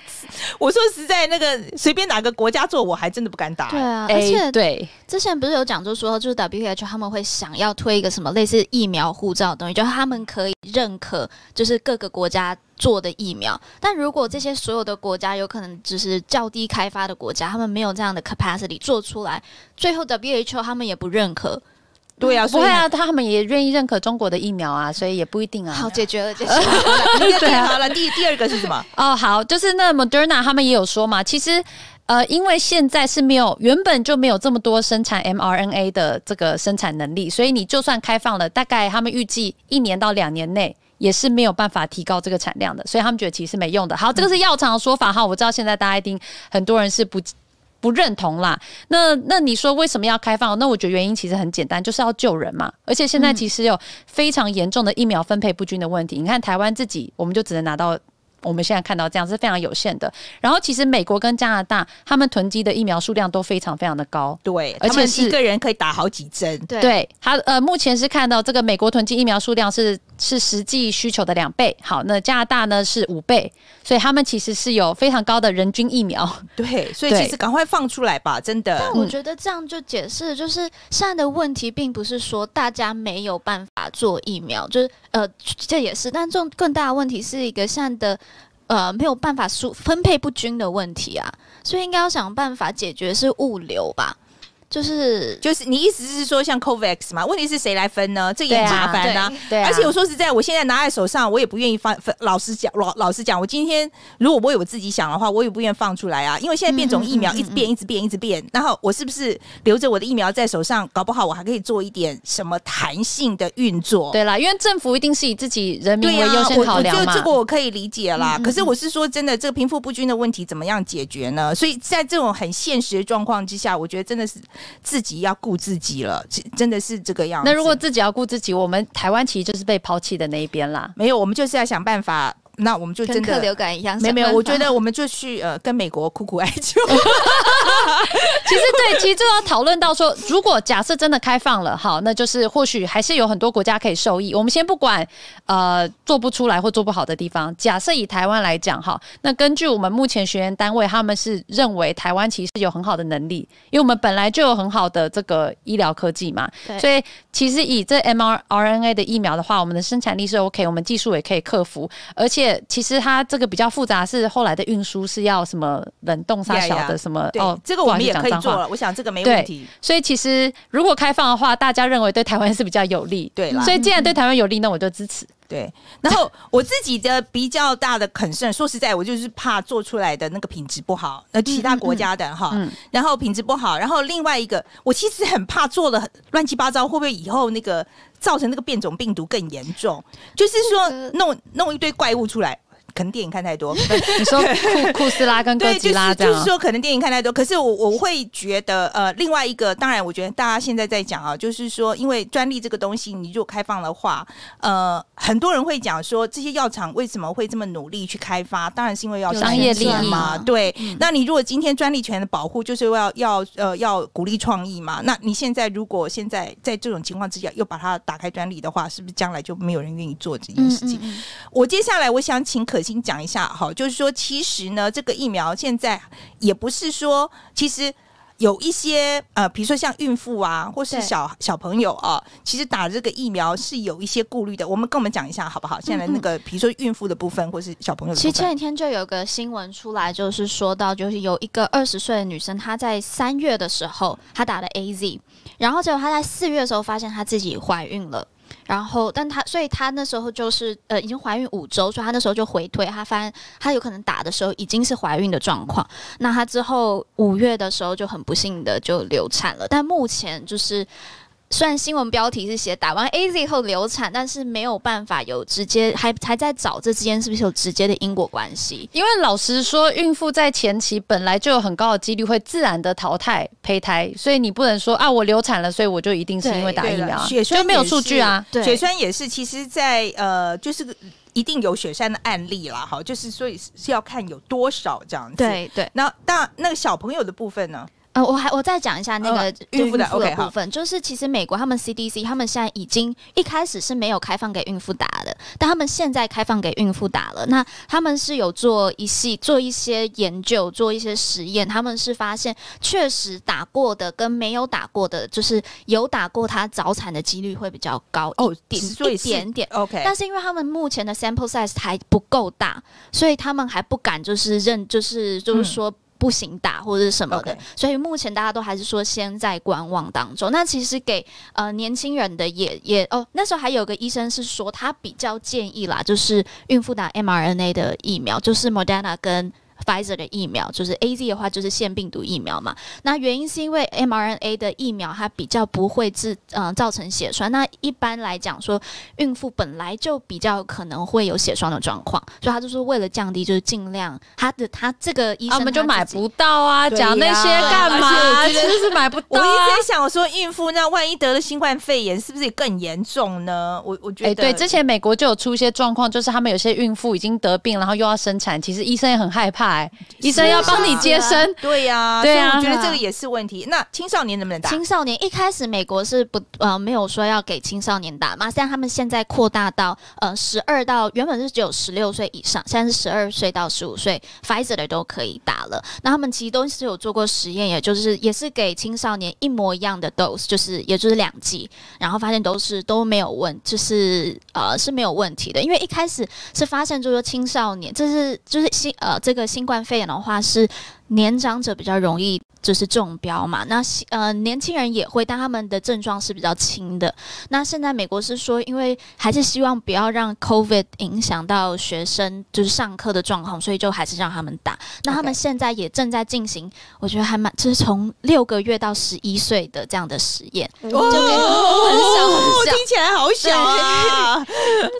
我说实在，那个随便哪个国家做，我还真的不敢打。对啊，而且、欸、对。之前不是有讲，就说就是 WHO 他们会想要推一个什么类似疫苗护照的东西，就是他们可以认可，就是各个国家做的疫苗。但如果这些所有的国家有可能只是较低开发的国家，他们没有这样的 capacity 做出来，最后 WHO 他们也不认可。对啊，不会啊，他们也愿意认可中国的疫苗啊，所以也不一定啊。好，解决了，解决了。对啊，好了，第第二个是什么？哦，好，就是那 Moderna 他们也有说嘛，其实。呃，因为现在是没有，原本就没有这么多生产 mRNA 的这个生产能力，所以你就算开放了，大概他们预计一年到两年内也是没有办法提高这个产量的，所以他们觉得其实是没用的。好，这个是药厂的说法哈，我知道现在大家一定很多人是不不认同啦。那那你说为什么要开放？那我觉得原因其实很简单，就是要救人嘛。而且现在其实有非常严重的疫苗分配不均的问题。你看台湾自己，我们就只能拿到。我们现在看到这样是非常有限的。然后，其实美国跟加拿大他们囤积的疫苗数量都非常非常的高，对，而且是一个人可以打好几针。对，对，他呃，目前是看到这个美国囤积疫苗数量是是实际需求的两倍。好，那加拿大呢是五倍，所以他们其实是有非常高的人均疫苗。对，所以其实赶快放出来吧，真的。但我觉得这样就解释，就是现在的问题并不是说大家没有办法做疫苗，就是呃，这也是，但这种更大的问题是一个现在的。呃，没有办法输分配不均的问题啊，所以应该要想办法解决是物流吧。就是就是，你意思是说像 COVAX 嘛？问题是谁来分呢？这也麻烦呢、啊。对，而且我说实在，我现在拿在手上，我也不愿意放分。老实讲，老老实讲，我今天如果我有我自己想的话，我也不愿意放出来啊。因为现在变种疫苗一直变，一直变，一直变。然后我是不是留着我的疫苗在手上？搞不好我还可以做一点什么弹性的运作？对啦，因为政府一定是以自己人民为优先考量嘛。这个我可以理解啦。可是我是说真的，这个贫富不均的问题怎么样解决呢？所以在这种很现实的状况之下，我觉得真的是自己要。顾自己了，真的是这个样子。那如果自己要顾自己，我们台湾其实就是被抛弃的那一边啦。没有，我们就是要想办法。那我们就真的跟流感一样，没有没有，我觉得我们就去呃跟美国苦苦哀求。其实对，其实就要讨论到说，如果假设真的开放了，好，那就是或许还是有很多国家可以受益。我们先不管呃做不出来或做不好的地方，假设以台湾来讲，哈，那根据我们目前学员单位，他们是认为台湾其实有很好的能力，因为我们本来就有很好的这个医疗科技嘛，对所以其实以这 mRNA 的疫苗的话，我们的生产力是 OK，我们技术也可以克服，而且。其实它这个比较复杂，是后来的运输是要什么冷冻杀小的什么哦，这个我们也可以做了。我想这个没问题。所以其实如果开放的话，大家认为对台湾是比较有利。对啦，所以既然对台湾有利，那我就支持。对，然后我自己的比较大的 concern，说实在，我就是怕做出来的那个品质不好。那其他国家的哈，嗯嗯嗯、然后品质不好，然后另外一个，我其实很怕做的乱七八糟，会不会以后那个造成那个变种病毒更严重？就是说弄弄一堆怪物出来。可能电影看太多，你说库 库斯拉跟哥吉拉这样，就是说可能电影看太多。可是我我会觉得，呃，另外一个，当然，我觉得大家现在在讲啊，就是说，因为专利这个东西，你如果开放的话，呃，很多人会讲说，这些药厂为什么会这么努力去开发？当然是因为要商业利益嘛。对，嗯、那你如果今天专利权的保护就是要要呃要鼓励创意嘛？那你现在如果现在在这种情况之下又把它打开专利的话，是不是将来就没有人愿意做这件事情？嗯嗯嗯，我接下来我想请可心讲一下，好，就是说，其实呢，这个疫苗现在也不是说，其实有一些呃，比如说像孕妇啊，或是小小朋友啊，其实打这个疫苗是有一些顾虑的。我们跟我们讲一下好不好？现在那个，比如说孕妇的部分，或是小朋友的部分。其实前几天就有个新闻出来，就是说到，就是有一个二十岁的女生，她在三月的时候，她打了 AZ，然后结果她在四月的时候发现她自己怀孕了。然后，但她，所以她那时候就是呃，已经怀孕五周，所以她那时候就回退，她发现她有可能打的时候已经是怀孕的状况。那她之后五月的时候就很不幸的就流产了。但目前就是虽然新闻标题是写打完 AZ 后流产，但是没有办法有直接还还在找这之间是不是有直接的因果关系？因为老实说，孕妇在前期本来就有很高的几率会自然的淘汰胚胎，所以你不能说啊，我流产了，所以我就一定是因为打疫苗，血栓没有数据啊。对，血栓也是，其实在，在呃，就是一定有血栓的案例啦，哈，就是所以是要看有多少这样子。对对，那那那个小朋友的部分呢？呃，我还我再讲一下那个孕妇的部分，哦 okay, 就是其实美国他们 CDC 他们现在已经一开始是没有开放给孕妇打的，但他们现在开放给孕妇打了。那他们是有做一系做一些研究，做一些实验，他们是发现确实打过的跟没有打过的，就是有打过他早产的几率会比较高一点，哦、一点点。OK，但是因为他们目前的 sample size 还不够大，所以他们还不敢就是认，就是就是说。嗯不行打或者是什么的.所以目前大家都还是说先在观望当中。那其实给呃年轻人的也也哦，那时候还有个医生是说他比较建议啦，就是孕妇打 mRNA 的疫苗，就是 Moderna 跟。Pfizer 的疫苗就是 AZ 的话，就是腺病毒疫苗嘛。那原因是因为 mRNA 的疫苗它比较不会致嗯、呃、造成血栓。那一般来讲说，孕妇本来就比较可能会有血栓的状况，所以他就是为了降低，就是尽量他的他这个医生、啊、我们就买不到啊，讲、啊、那些干嘛？其实是买不到、啊。我一直在想，我说孕妇那万一得了新冠肺炎，是不是也更严重呢？我我觉得、欸、对，之前美国就有出一些状况，就是他们有些孕妇已经得病，然后又要生产，其实医生也很害怕。医生要帮你接生，啊、对呀、啊，对呀、啊，我觉得这个也是问题。那青少年能不能打？青少年一开始美国是不呃没有说要给青少年打嘛，但他们现在扩大到呃十二到原本是只有十六岁以上，现在是十二岁到十五岁，Pfizer 的都可以打了。那他们其实都是有做过实验，也就是也是给青少年一模一样的 dose，就是也就是两剂，然后发现都是都没有问，就是呃是没有问题的。因为一开始是发现就是说青少年，这是就是新呃这个新冠肺炎的话是年长者比较容易就是中标嘛，那呃年轻人也会，但他们的症状是比较轻的。那现在美国是说，因为还是希望不要让 COVID 影响到学生就是上课的状况，所以就还是让他们打。那他们现在也正在进行，我觉得还蛮就是从六个月到十一岁的这样的实验，哦、就给很小很小，听起来好小啊，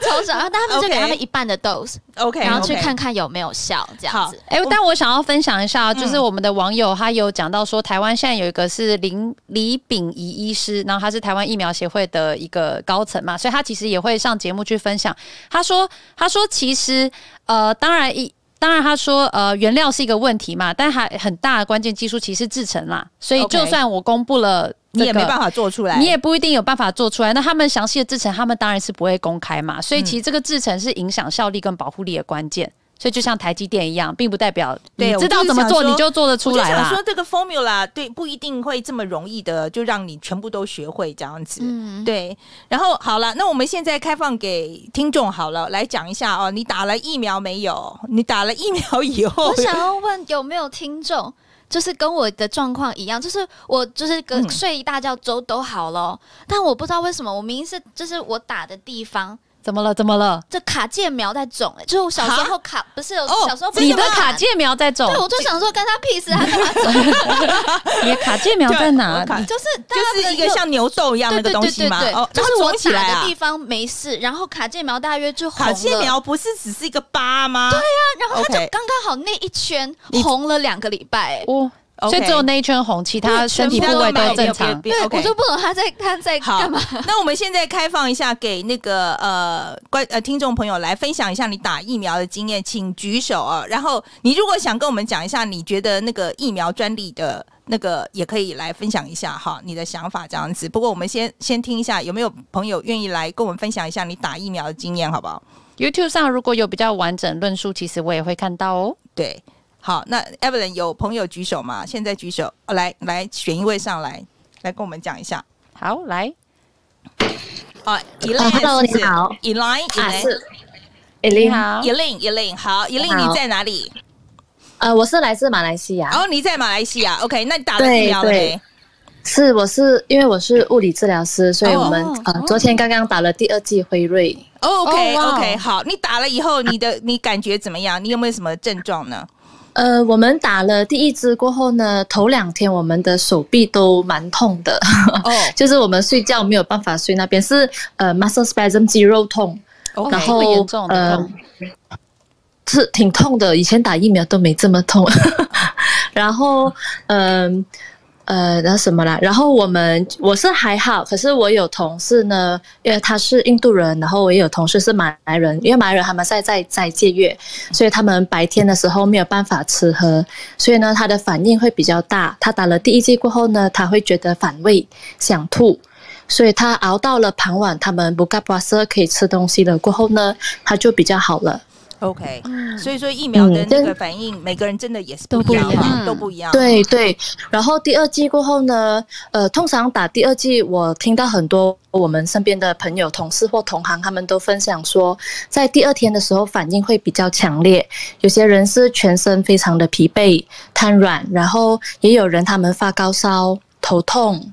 超小。然后他们就给他们一半的 dose，OK，、okay, 然后去看看有没有效这样子。哎、欸，但我想要分享一下。就是我们的网友，他有讲到说，台湾现在有一个是林李秉仪医师，然后他是台湾疫苗协会的一个高层嘛，所以他其实也会上节目去分享。他说，他说其实呃，当然一当然他说呃，原料是一个问题嘛，但还很大的关键技术其实制成啦，所以就算我公布了，你也没办法做出来，你也不一定有办法做出来。那他们详细的制成，他们当然是不会公开嘛，所以其实这个制成是影响效力跟保护力的关键。所以就像台积电一样，并不代表你知道怎么做你就做得出来啦。我就想说这个 formula 对不一定会这么容易的就让你全部都学会这样子。嗯，对。然后好了，那我们现在开放给听众好了，来讲一下哦，你打了疫苗没有？你打了疫苗以后，我想要问有没有听众，就是跟我的状况一样，就是我就是跟睡一大觉都都好了，嗯，但我不知道为什么，我明明是就是我打的地方。怎么了？怎么了？这卡介苗在肿哎、欸，就是我小时候卡不是有小时候你的卡介苗在肿，对，我就想说跟他屁事，他干嘛肿？你的卡介苗在哪？就是就是一个像牛痘一样的东西嘛，对对对对哦，就是我打的地方没事，然后卡介苗大约就红了。卡介苗不是只是一个疤吗？对呀、啊，然后他就刚刚好那一圈红了两个礼拜、欸，哦。Okay, 所以只有那一圈红，其他身体部位都正常。对我就不懂他在他在干嘛。那我们现在开放一下，给那个呃观呃听众朋友来分享一下你打疫苗的经验，请举手啊。然后你如果想跟我们讲一下，你觉得那个疫苗专利的那个也可以来分享一下哈，你的想法这样子。不过我们先先听一下，有没有朋友愿意来跟我们分享一下你打疫苗的经验，好不好？YouTube 上如果有比较完整论述，其实我也会看到哦。对。好，那 Evelyn 有朋友举手吗？现在举手，哦、来来选一位上来，来跟我们讲一下。好，来。啊，Elaine，你好，Elaine，啊是，Elaine 好，Elaine，Elaine 好，Elaine 你在哪里？呃，我是来自马来西亚。哦，你在马来西亚，OK，那你打了疫苗了没？是，我是因为我是物理治疗师，所以我们、oh, 呃昨天刚刚打了第二剂辉瑞。OK，OK，、okay, okay, 好，你打了以后，你的你感觉怎么样？你有没有什么症状呢？呃，我们打了第一支过后呢，头两天我们的手臂都蛮痛的，哦，就是我们睡觉没有办法睡，那边是呃 muscle spasm 肌肉痛，okay, 然后严重的痛。呃是挺痛的，以前打疫苗都没这么痛，然后嗯。呃呃，那什么啦？然后我们我是还好，可是我有同事呢，因为他是印度人，然后我也有同事是马来人，因为马来人他们在在在戒月，所以他们白天的时候没有办法吃喝，所以呢，他的反应会比较大。他打了第一剂过后呢，他会觉得反胃、想吐，所以他熬到了傍晚，他们不嘎巴色可以吃东西了过后呢，他就比较好了。OK，所以说疫苗的那个反应，每个人真的也是都不一样，都不一样。对对，然后第二剂过后呢，呃，通常打第二剂，我听到很多我们身边的朋友、同事或同行，他们都分享说，在第二天的时候反应会比较强烈，有些人是全身非常的疲惫、瘫软，然后也有人他们发高烧、头痛。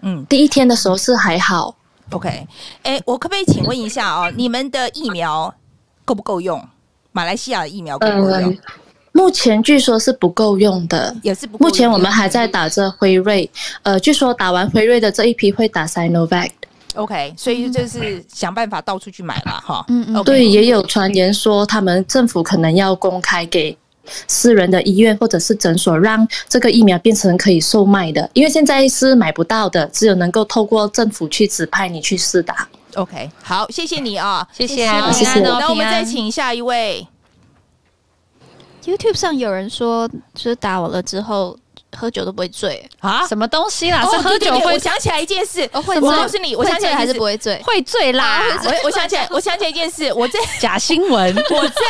嗯，第一天的时候是还好。OK，哎，我可不可以请问一下哦，你们的疫苗够不够用？马来西亚的疫苗够不够用？呃，目前据说是不够用的，也是不够用。目前我们还在打着辉瑞，呃，据说打完辉瑞的这一批会打 Sinovac。OK，所以就是想办法到处去买了哈。嗯嗯，对，也有传言说他们政府可能要公开给私人的医院或者是诊所，让这个疫苗变成可以售卖的，因为现在是买不到的，只有能够透过政府去指派你去试打。OK，好，谢谢你啊，谢谢，平安哦。那我们再请下一位。YouTube 上有人说，就是打我了之后喝酒都不会醉啊？什么东西啦？是喝酒会？我想起来一件事，我告诉你，我想起来还是不会醉，会醉啦。我我想起来，我想起来一件事，我在 假新闻，我在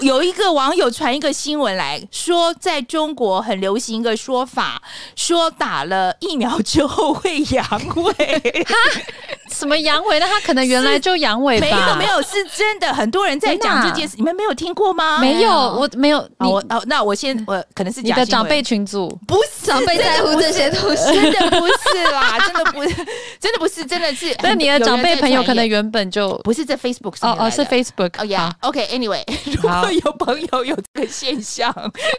有一个网友传一个新闻来说，在中国很流行一个说法，说打了疫苗之后会阳痿。什么阳痿？那他可能原来就阳痿吧？没有没有，是真的，很多人在讲这件事，你们没有听过吗？没有，我没有。我哦，那我先我可能是你的长辈群组，不是长辈在乎这些东西，真的不是啦，真的不是，真的不是，真的是。那你的长辈朋友可能原本就不是在 Facebook 上哦哦，是 Facebook 哦呀。OK，Anyway，如果有朋友有这个现象，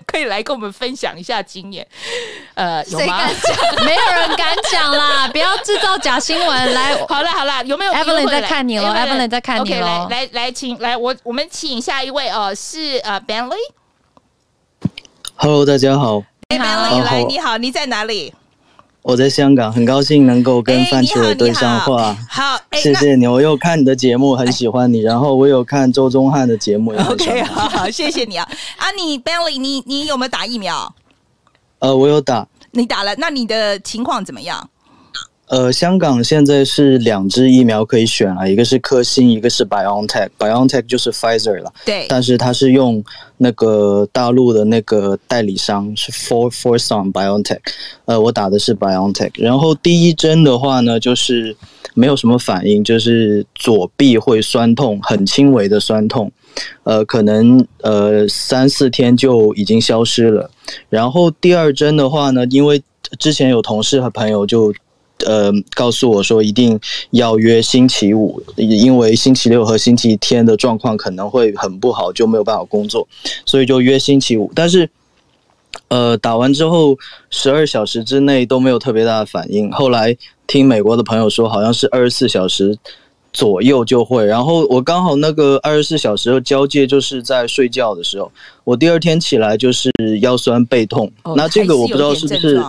可以来跟我们分享一下经验。呃，有吗？没有人敢讲啦，不要制造假新闻来。好了。好了，有没有？Evelyn 在看你了，Evelyn 在看你了。来来来，请来我我们请下一位哦，是呃 Bentley。Hello，大家好。哎，Bentley，来，你好，你在哪里？我在香港，很高兴能够跟范琪伟对上话。好，谢谢你。我有看你的节目，很喜欢你。然后我有看周宗汉的节目，OK，好好，谢谢你啊。啊，你 Bentley，你你有没有打疫苗？呃，我有打。你打了，那你的情况怎么样？呃，香港现在是两支疫苗可以选了，一个是科兴，一个是 BioNTech，BioNTech 就是 Pfizer 了。对。但是它是用那个大陆的那个代理商是 For Fosun BioNTech，呃，我打的是 BioNTech。然后第一针的话呢，就是没有什么反应，就是左臂会酸痛，很轻微的酸痛，呃，可能呃三四天就已经消失了。然后第二针的话呢，因为之前有同事和朋友就。呃，告诉我说一定要约星期五，因为星期六和星期天的状况可能会很不好，就没有办法工作，所以就约星期五。但是，呃，打完之后十二小时之内都没有特别大的反应。后来听美国的朋友说，好像是二十四小时左右就会。然后我刚好那个二十四小时的交界就是在睡觉的时候，我第二天起来就是腰酸背痛。哦，那这个我不知道是不是。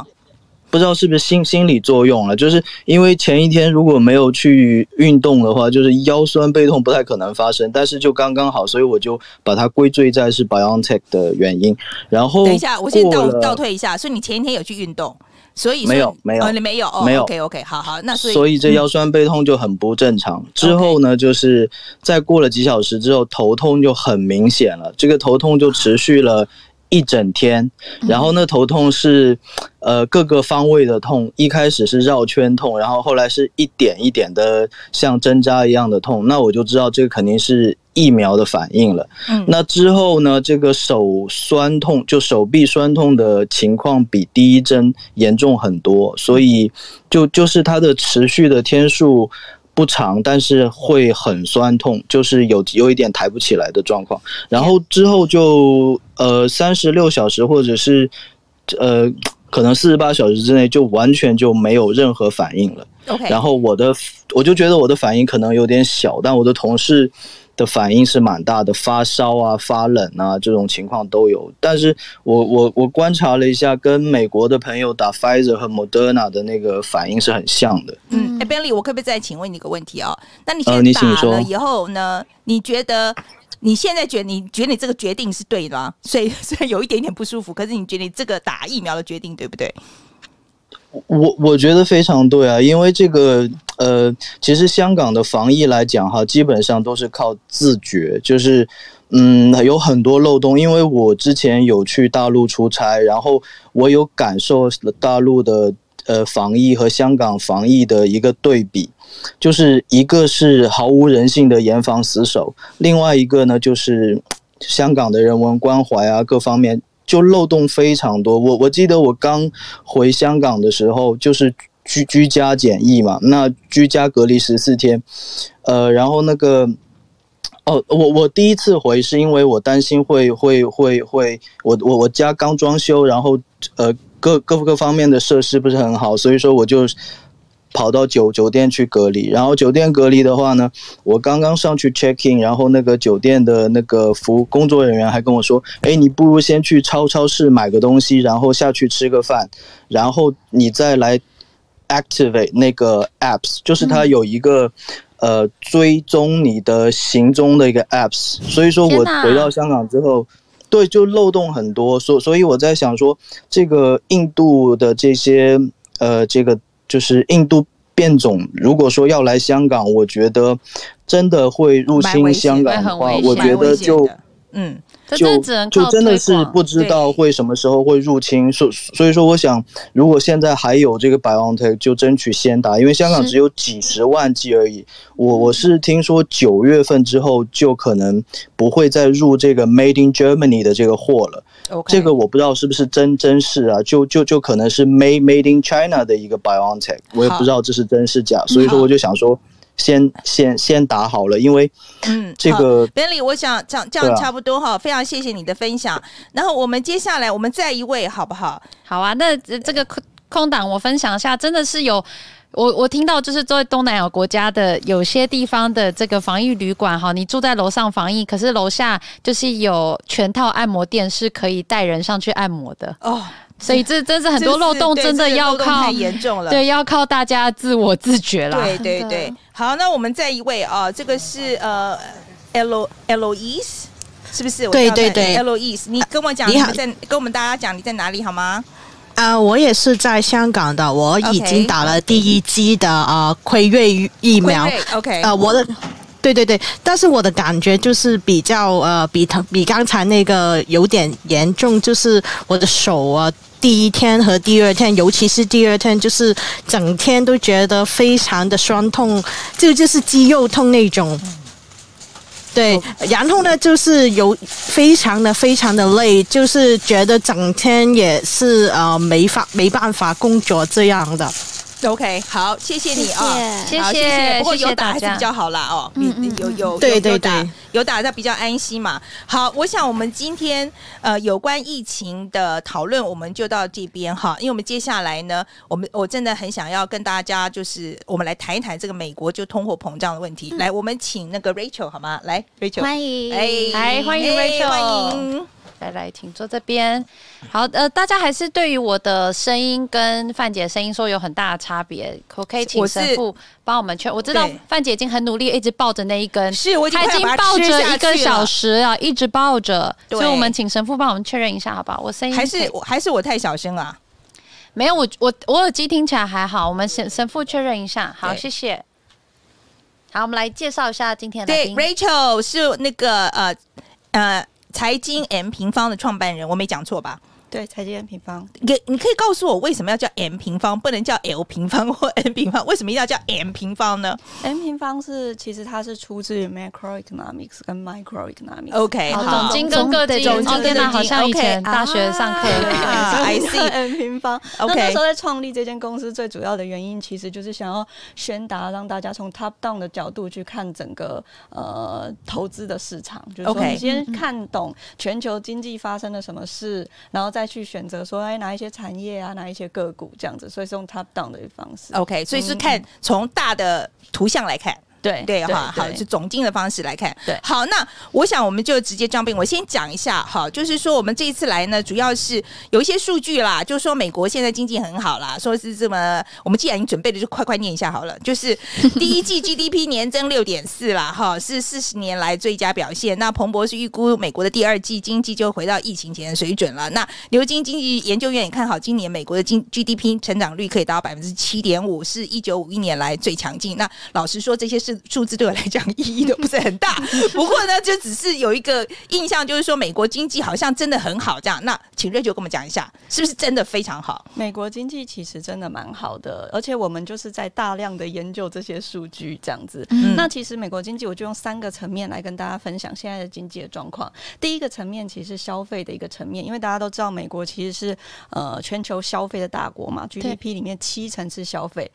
不知道是不是心心理作用了，就是因为前一天如果没有去运动的话，就是腰酸背痛不太可能发生，但是就刚刚好，所以我就把它归罪在是 BioNTech 的原因。然后等一下，我先倒倒退一下，所以你前一天有去运动，所以没有没有、哦、你没有、哦、没有 OK OK 好好，那所以所以这腰酸背痛就很不正常。嗯、之后呢，就是再过了几小时之后，头痛就很明显了，这个头痛就持续了。一整天，然后那头痛是，呃，各个方位的痛。一开始是绕圈痛，然后后来是一点一点的像针扎一样的痛。那我就知道这个肯定是疫苗的反应了。嗯，那之后呢，这个手酸痛，就手臂酸痛的情况比第一针严重很多，所以就就是它的持续的天数。不长，但是会很酸痛，就是有有一点抬不起来的状况。然后之后就呃三十六小时或者是呃可能四十八小时之内就完全就没有任何反应了。OK，然后我的我就觉得我的反应可能有点小，但我的同事。的反应是蛮大的，发烧啊、发冷啊这种情况都有。但是我我我观察了一下，跟美国的朋友打 Pfizer 和 Moderna 的那个反应是很像的。嗯，哎，Bentley，我可不可以再请问你一个问题啊、哦？那你现在打了以后呢？呃、你，你觉得你现在觉得你觉得你这个决定是对的吗？所以 虽然有一点点不舒服，可是你觉得你这个打疫苗的决定对不对？我我觉得非常对啊，因为这个呃，其实香港的防疫来讲哈，基本上都是靠自觉，就是嗯，有很多漏洞。因为我之前有去大陆出差，然后我有感受大陆的呃防疫和香港防疫的一个对比，就是一个是毫无人性的严防死守，另外一个呢就是香港的人文关怀啊，各方面。就漏洞非常多，我我记得我刚回香港的时候，就是居居家检疫嘛，那居家隔离十四天，呃，然后那个，哦，我我第一次回是因为我担心会会会会，我我我家刚装修，然后呃各各各方面的设施不是很好，所以说我就。跑到酒酒店去隔离，然后酒店隔离的话呢，我刚刚上去 check in，然后那个酒店的那个服工作人员还跟我说：“哎，你不如先去超超市买个东西，然后下去吃个饭，然后你再来 activate 那个 apps，就是它有一个、嗯、呃追踪你的行踪的一个 apps。所以说我回到香港之后，对，就漏洞很多，所所以我在想说，这个印度的这些呃这个。就是印度变种，如果说要来香港，我觉得真的会入侵香港的话，我觉得就嗯。就就真的是不知道会什么时候会入侵，所所以说，我想如果现在还有这个 BioNTech，就争取先打，因为香港只有几十万剂而已。我我是听说九月份之后就可能不会再入这个 Made in Germany 的这个货了。这个我不知道是不是真真是啊，就就就可能是 Made Made in China 的一个 BioNTech，我也不知道这是真是假。所以说我就想说。先先先打好了，因为嗯，这个 Bentley，我想这样这样差不多哈，非常谢谢你的分享。然后我们接下来我们再一位好不好？好啊，那这个空空档我分享一下，真的是有我我听到就是在东南亚国家的有些地方的这个防疫旅馆哈，你住在楼上防疫，可是楼下就是有全套按摩店是可以带人上去按摩的哦。所以这真是很多漏洞，真的要靠太严重了，对，要靠大家自我自觉了。对对对，好，那我们再一位啊，这个是呃，Elo Eloise，是不是？对对对，Eloise，你跟我讲，你好，在跟我们大家讲你在哪里好吗？啊，我也是在香港的，我已经打了第一剂的啊辉瑞疫苗。OK，呃，我的。对对对，但是我的感觉就是比较呃，比他比刚才那个有点严重，就是我的手啊，第一天和第二天，尤其是第二天，就是整天都觉得非常的酸痛，就就是肌肉痛那种。对，然后呢，就是有非常的非常的累，就是觉得整天也是呃没法没办法工作这样的。OK，好，谢谢你啊，谢。谢，不过有打还是比较好啦哦，有，有有对对对，有打的比较安心嘛。好，我想我们今天呃有关疫情的讨论我们就到这边哈，因为我们接下来呢，我们我真的很想要跟大家就是我们来谈一谈这个美国就通货膨胀的问题。来，我们请那个 Rachel 好吗？来，Rachel，欢迎，哎，来欢迎 Rachel，欢迎。来来，请坐这边。好，呃，大家还是对于我的声音跟范姐的声音说有很大的差别，可不可以请神父帮我们确？我知道范姐已经很努力，一直抱着那一根，是，我已经抱着一个小时啊，一直抱着。所以我们请神父帮我们确认一下，好不好？我声音还是还是我太小声啊？没有，我我我耳机听起来还好。我们神神父确认一下，好，谢谢。好，我们来介绍一下今天的，Rachel 是那个呃呃。财经 M 平方的创办人，我没讲错吧？对，财经 M 平方。给你可以告诉我为什么要叫 M 平方，不能叫 L 平方或 N 平方？为什么一定要叫 M 平方呢？M 平方是其实它是出自于 macroeconomics 跟 microeconomics。OK，好，总经跟各经，总经跟好像以前大学上课。I see M 平方。OK，那时候在创立这间公司最主要的原因，其实就是想要宣达，让大家从 top down 的角度去看整个呃投资的市场，就是说你先看懂全球经济发生了什么事，然后再去选择说，哎，哪一些产业啊，哪一些个股这样子，所以是用 top down 的方式。OK，所以是看从大的图像来看。对对哈，好，是总经的方式来看。对，好，那我想我们就直接 jump in。我先讲一下哈，就是说我们这一次来呢，主要是有一些数据啦，就是说美国现在经济很好啦，说是这么，我们既然已经准备了，就快快念一下好了。就是第一季 GDP 年增六点四啦，哈，是四十年来最佳表现。那彭博是预估美国的第二季经济就回到疫情前的水准了。那牛津经济研究院也看好今年美国的经 GDP 成长率可以达到百分之七点五，是一九五一年来最强劲。那老实说，这些是数字对我来讲。意义都不是很大，不过呢，就只是有一个印象，就是说美国经济好像真的很好这样。那请瑞秋跟我们讲一下，是不是真的非常好？美国经济其实真的蛮好的，而且我们就是在大量的研究这些数据这样子。嗯、那其实美国经济，我就用三个层面来跟大家分享现在的经济的状况。第一个层面其实是消费的一个层面，因为大家都知道美国其实是呃全球消费的大国嘛，GDP 里面七成是消费。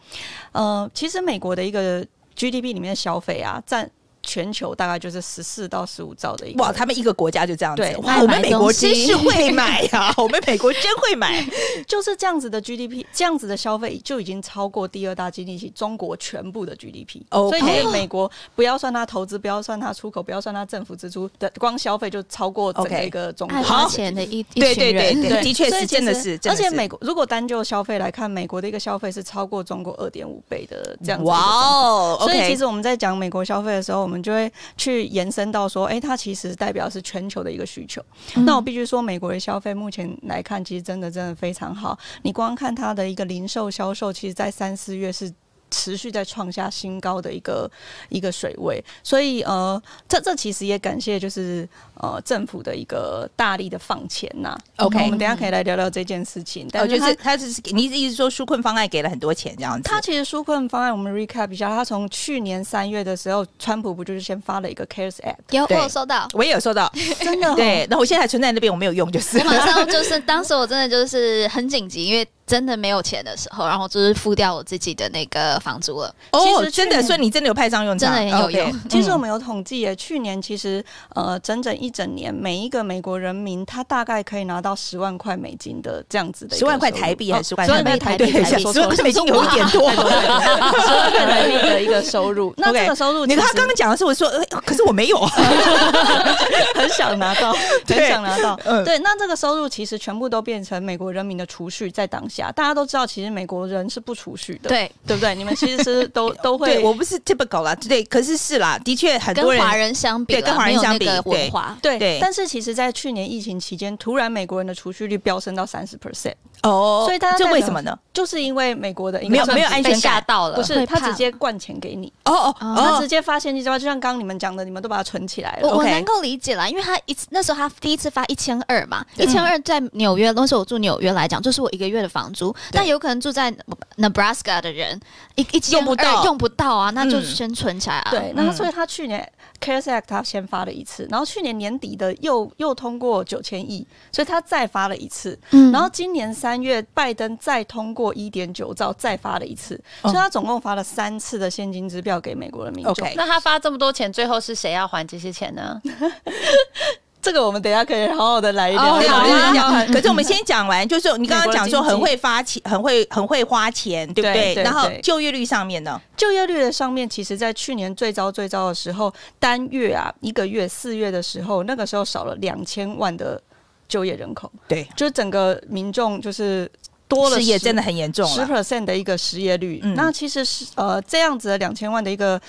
呃，其实美国的一个。GDP 里面的消费啊，占。全球大概就是十四到十五兆的一个哇，他们一个国家就这样子。对，我们美国真是会买呀，我们美国真会买，就是这样子的 GDP，这样子的消费就已经超过第二大经济体中国全部的 GDP。哦所以美国不要算它投资，不要算它出口，不要算它政府支出的，光消费就超过整个一个中国。爱花钱的一对对对对，的确是真的是。而且美国如果单就消费来看，美国的一个消费是超过中国二点五倍的这样子。哇哦！所以其实我们在讲美国消费的时候，我们就会去。延伸到说，哎、欸，它其实代表是全球的一个需求。嗯、那我必须说，美国的消费目前来看，其实真的真的非常好。你光看它的一个零售销售，其实在三四月是。持续在创下新高的一个一个水位，所以呃，这这其实也感谢就是呃政府的一个大力的放钱呐。OK，我们等一下可以来聊聊这件事情。但就是他只是你一直说纾困方案给了很多钱这样子？他其实纾困方案我们 recap 一下，他从去年三月的时候，川普不就是先发了一个 CARES Act？有，我有收到，我也有收到，真的、哦。对，那我现在还存在那边，我没有用，就是我马上就是当时我真的就是很紧急，因为。真的没有钱的时候，然后就是付掉我自己的那个房租了。哦，其实真的，所以你真的有派上用场，真的很有用。Okay, 其实我们有统计耶，去年其实呃整整一整年，每一个美国人民他大概可以拿到十万块美金的这样子的，十万块台币还是十万块台币？十万块美金有一点多，十万块台币的一个收入。那这个收入，你看他刚刚讲的是我说，可是我没有，很想拿到，很想拿到。对，那这个收入其实全部都变成美国人民的储蓄，在当下大家都知道，其实。其实美国人是不储蓄的，对对不对？你们其实是都都会，我不是 typical 啦，对，可是是啦，的确很多人华人相比，对，跟华人相比，文化对对。但是其实，在去年疫情期间，突然美国人的储蓄率飙升到三十 percent 哦，所以大家这为什么呢？就是因为美国的没有没有安全感。到了，不是他直接灌钱给你。哦哦，他直接发现金之外，就像刚刚你们讲的，你们都把它存起来了。我我能够理解啦，因为他一次那时候他第一次发一千二嘛，一千二在纽约，那时候我住纽约来讲，就是我一个月的房租，但有可能住在。Nebraska 的人一一用不到。用不到啊，那就先存起来啊。对，那所以他去年 CARES Act 他先发了一次，然后去年年底的又又通过九千亿，所以他再发了一次。然后今年三月拜登再通过一点九兆，再发了一次，所以他总共发了三次的现金支票给美国人民。OK，那他发这么多钱，最后是谁要还这些钱呢？这个我们等一下可以好好的来聊。可是我们先讲完，就是你刚刚讲说很会发钱，很会很会花钱，对不对？然后就业率上面呢？就业率的上面，其实在去年最糟最糟的时候，单月啊，一个月四月的时候，那个时候少了两千万的就业人口。对，就是整个民众就是多了，失业真的很严重，十 percent 的一个失业率。那其实是呃这样子的两千万的一个。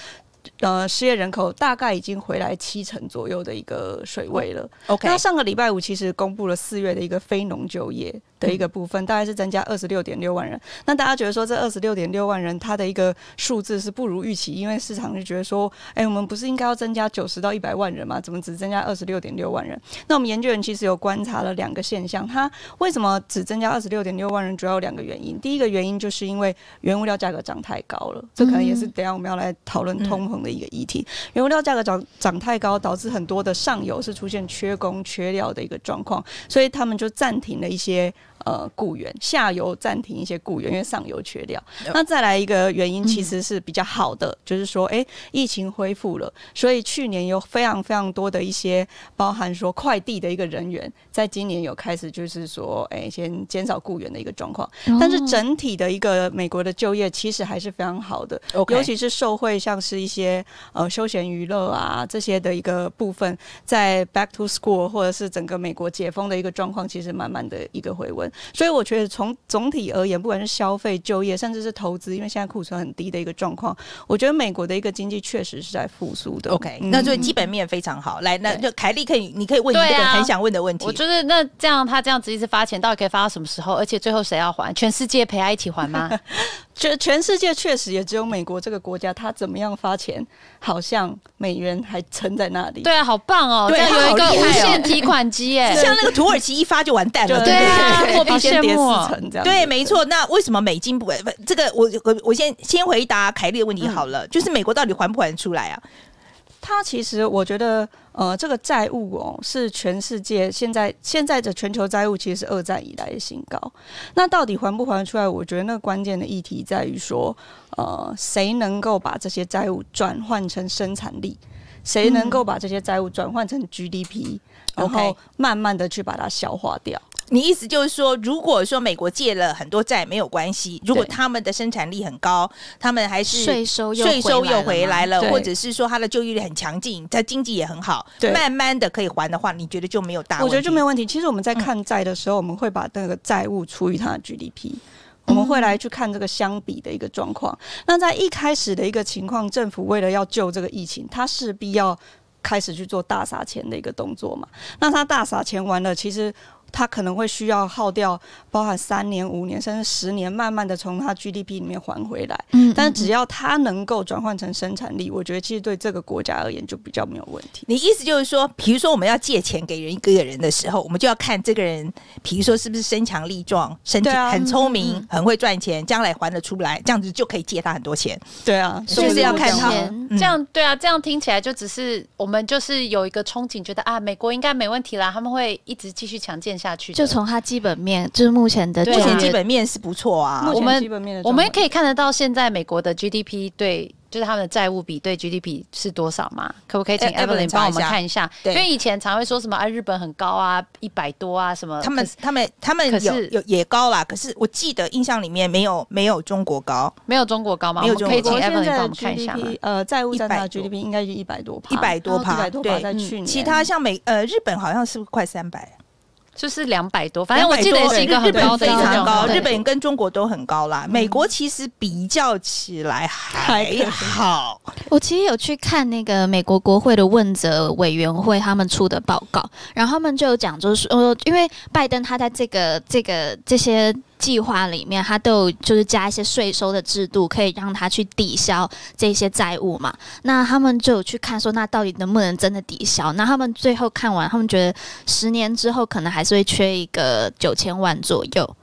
呃失业人口大概已经回来七成左右的一个水位了。OK，那上个礼拜五其实公布了四月的一个非农就业的一个部分，大概是增加二十六点六万人。那大家觉得说这二十六点六万人，它的一个数字是不如预期，因为市场就觉得说，哎，我们不是应该要增加九十到一百万人吗？怎么只增加二十六点六万人？那我们研究员其实有观察了两个现象，它为什么只增加二十六点六万人？主要有两个原因。第一个原因就是因为原物料价格涨太高了，这可能也是等下我们要来讨论通膨的一个议题。原物料价格涨涨太高，导致很多的上游是出现缺工缺料的一个状况，所以他们就暂停了一些。呃，雇员下游暂停一些雇员，因为上游缺料。那再来一个原因，其实是比较好的，嗯、就是说，哎、欸，疫情恢复了，所以去年有非常非常多的一些，包含说快递的一个人员，在今年有开始就是说，哎、欸，先减少雇员的一个状况。但是整体的一个美国的就业其实还是非常好的，尤其是受惠像是一些呃休闲娱乐啊这些的一个部分，在 Back to School 或者是整个美国解封的一个状况，其实慢慢的一个回温。所以我觉得从总体而言，不管是消费、就业，甚至是投资，因为现在库存很低的一个状况，我觉得美国的一个经济确实是在复苏的。OK，、嗯、那所以基本面非常好。来，那就凯莉可以，你可以问一个很想问的问题。啊、我就是那这样，他这样子一直发钱，到底可以发到什么时候？而且最后谁要还？全世界陪他一起还吗？全全世界确实也只有美国这个国家，它怎么样发钱，好像美元还撑在那里。对啊，好棒哦！对，有一个无限提款机，耶，像那个土耳其一发就完蛋了。对啊，货币先跌四成这样。对，没错。那为什么美金不？不，这个我我我先先回答凯莉的问题好了，嗯、就是美国到底还不还出来啊？他其实我觉得。呃，这个债务哦，是全世界现在现在的全球债务，其实是二战以来的新高。那到底还不还得出来？我觉得那个关键的议题在于说，呃，谁能够把这些债务转换成生产力？谁能够把这些债务转换成 GDP，嗯，然后慢慢的去把它消化掉？你意思就是说，如果说美国借了很多债没有关系，如果他们的生产力很高，他们还是税收税收又回来了，或者是说他的就业率很强劲，他经济也很好，慢慢的可以还的话，你觉得就没有大问题？我觉得就没有问题。其实我们在看债的时候，我们会把那个债务除以它的 GDP，我们会来去看这个相比的一个状况。那在一开始的一个情况，政府为了要救这个疫情，他势必要开始去做大撒钱的一个动作嘛。那他大撒钱完了，其实。他可能会需要耗掉，包含三年、五年甚至十年，慢慢的从他 GDP 里面还回来。嗯，但是只要他能够转换成生产力，我觉得其实对这个国家而言就比较没有问题。你意思就是说，比如说我们要借钱给人一个人的时候，我们就要看这个人，比如说是不是身强力壮、身体很聪明、啊、很会赚钱，将来还得出来，这样子就可以借他很多钱。对啊，就是要看他？这样对啊，这样听起来就只是我们就是有一个憧憬，觉得啊，美国应该没问题啦，他们会一直继续强健下去。就从它基本面，就是目前的目前基本面是不错啊。我们我们也可以看得到，现在美国的 GDP 对，就是他们的债务比对 GDP 是多少吗？可不可以请 Evelyn 帮我们看一下？因为以前常会说什么啊，日本很高啊，一百多啊什么。他们他们他们有有也高啦，可是我记得印象里面没有没有中国高，没有中国高吗？没有中国。可以请 Evelyn 帮我们看一下吗？呃，债务占到 GDP 应该是一百多趴，一百多趴，一百多趴在去年。其他像美呃日本好像是不是快三百？就是两百多，反正我记得是一个很高的，非常高。日本跟中国都很高啦，美国其实比较起来还好。我其实有去看那个美国国会的问责委员会他们出的报告，然后他们就有讲，就是说，因为拜登他在这个这个这些。计划里面，他都有就是加一些税收的制度，可以让他去抵消这些债务嘛。那他们就有去看说，那到底能不能真的抵消？那他们最后看完，他们觉得十年之后可能还是会缺一个九千万左右。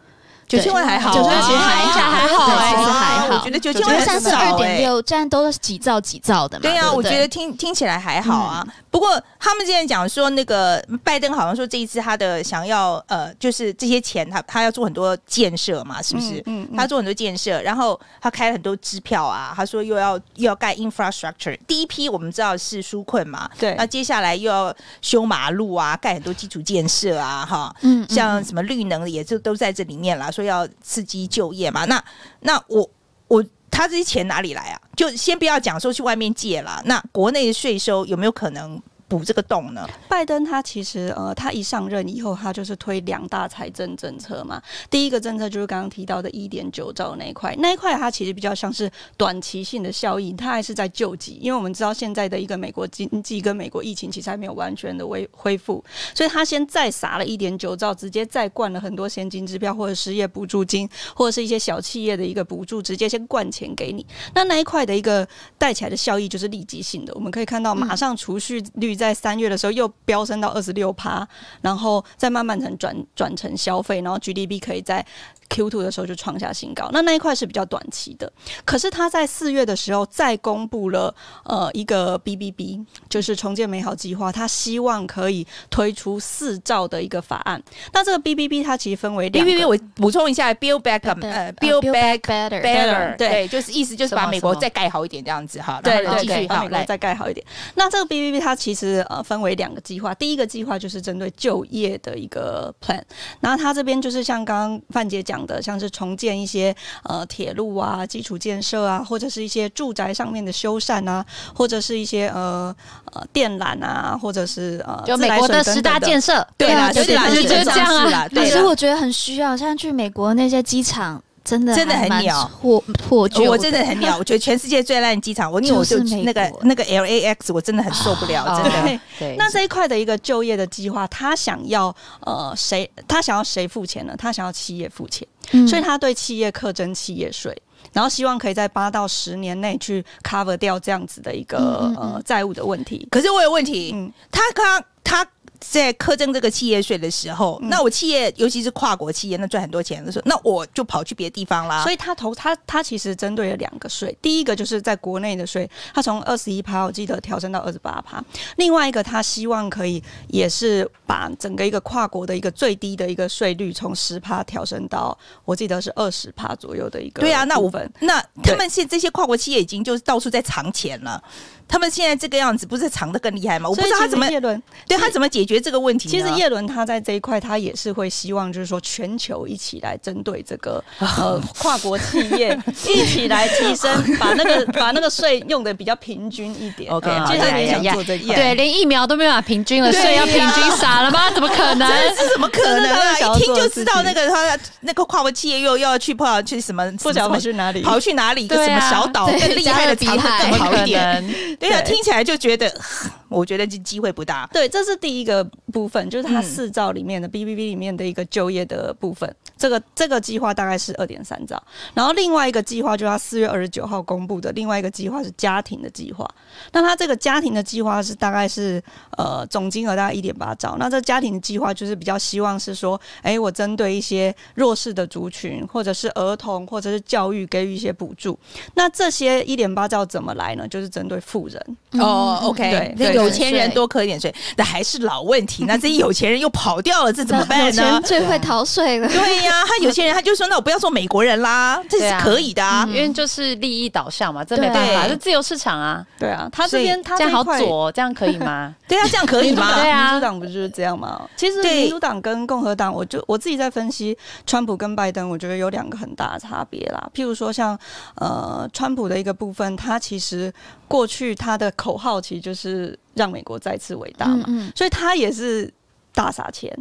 九千万还好，九千万其实还好，还好，其实还好。我觉得九千万三十二点六，这样都是几兆几兆的嘛。对啊，我觉得听听起来还好啊。不过他们之前讲说，那个拜登好像说这一次他的想要呃，就是这些钱他他要做很多建设嘛，是不是？嗯，他做很多建设，然后他开了很多支票啊。他说又要又要盖 infrastructure，第一批我们知道是纾困嘛，对。那接下来又要修马路啊，盖很多基础建设啊，哈，嗯，像什么绿能的也就都在这里面了。说要刺激就业嘛？那那我我他这些钱哪里来啊？就先不要讲说去外面借了，那国内的税收有没有可能补这个洞呢？拜登他其实呃，他一上任以后，他就是推两大财政政策嘛。第一个政策就是刚刚提到的一点九兆那一块，那一块它其实比较像是短期性的效应，它还是在救急，因为我们知道现在的一个美国经济跟美国疫情其实还没有完全的恢恢复，所以他先再撒了一点九兆，直接再灌了很多现金支票或者失业补助金，或者是一些小企业的一个补助，直接先灌钱给你。那那一块的一个带起来的效益就是立即性的，我们可以看到马上储蓄率在三月的时候又飙升到二十六趴，然后再慢慢成转转成消费，然后 GDP 可以在。Q2 的时候就创下新高，那那一块是比较短期的。可是他在四月的时候再公布了呃一个 BBB，就是重建美好计划，他希望可以推出四兆的一个法案。那这个 BBB 它其实分为 BBB，我补充一下，Build Back 呃 Build Back Better Better，对，就是意思就是把美国再盖好一点这样子哈。对，然后继续把美国再盖好一点。那这个 BBB 它其实呃分为两个计划，第一个计划就是针对就业的一个 plan，然后它这边就是像刚刚范姐讲的，像是重建一些呃铁路啊、基础建设啊，或者是一些住宅上面的修缮啊，或者是一些呃呃电缆啊，或者是呃就美国的十大建设，对啦，就是就是这样啊。其实我觉得很需要，像去美国那些机场。真的真的很鸟，破破旧。我真的很鸟，我觉得全世界最烂的机场，我因为我就那个那个 LAX，我真的很受不了，真的。对，那这一块的一个就业的计划，他想要呃谁？他想要谁付钱呢？他想要企业付钱，所以他对企业课征企业税，然后希望可以在八到十年内去 cover 掉这样子的一个呃债务的问题。可是我有问题，嗯，他他他。在苛征这个企业税的时候，嗯、那我企业尤其是跨国企业，那赚很多钱的时候，那我就跑去别的地方啦。所以他投他他其实针对了两个税，第一个就是在国内的税，他从二十一趴我记得调升到二十八趴。另外一个他希望可以也是把整个一个跨国的一个最低的一个税率从十趴调升到我记得是二十趴左右的一个。对啊，那我们那他们现这些跨国企业已经就是到处在藏钱了。他们现在这个样子，不是藏的更厉害吗？我不知道他怎么叶伦对他怎么解决这个问题。其实叶伦他在这一块，他也是会希望，就是说全球一起来针对这个 呃跨国企业一起来提升，把那个 把那个税用的比较平均一点。OK，接下来想做这个，对，连疫苗都没有办法平均了，税要平均，傻了吧？怎么可能？这是怎么可能啊？一听就知道那个他那个跨国企业又又要去跑去什么不晓得跑去哪里，跑去哪里一个什么小岛更厉害的藏得更好一点。对啊，听起来就觉得，我觉得这机会不大。对，这是第一个部分，就是它四兆里面的 BBB 里面的一个就业的部分。这个这个计划大概是二点三兆，然后另外一个计划就是他四月二十九号公布的，另外一个计划是家庭的计划。那他这个家庭的计划是大概是呃总金额大概一点八兆。那这家庭的计划就是比较希望是说，哎，我针对一些弱势的族群，或者是儿童，或者是教育给予一些补助。那这些一点八兆怎么来呢？就是针对富人。哦，OK，对，有钱人多扣一点税，那还是老问题。那这些有钱人又跑掉了，这怎么办呢？有钱最会逃税了。对呀。啊，他有些人他就说，那我不要做美国人啦，这是可以的啊，因为就是利益导向嘛，这没办法，这自由市场啊。对啊，他这边他这样好左，这样可以吗？对啊，这样可以吗？对啊，民主党不就是这样吗？其实民主党跟共和党，我就我自己在分析川普跟拜登，我觉得有两个很大的差别啦。譬如说像呃川普的一个部分，他其实过去他的口号其实就是让美国再次伟大嘛，所以他也是大撒钱。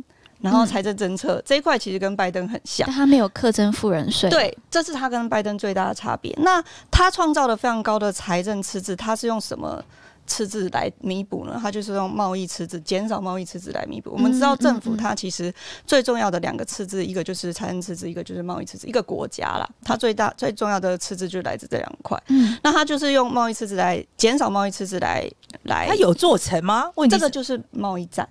然后财政政策、嗯、这一块其实跟拜登很像，但他没有课征富人税。对，这是他跟拜登最大的差别。那他创造了非常高的财政赤字，他是用什么赤字来弥补呢？他就是用贸易赤字，减少贸易赤字来弥补。我们知道政府它其实最重要的两个赤字，一个就是财政赤字，一个就是贸易赤字。一个国家啦，它最大最重要的赤字就来自这两块。嗯，那它就是用贸易赤字来减少贸易赤字来来，它有做成吗？问题这个就是贸易战。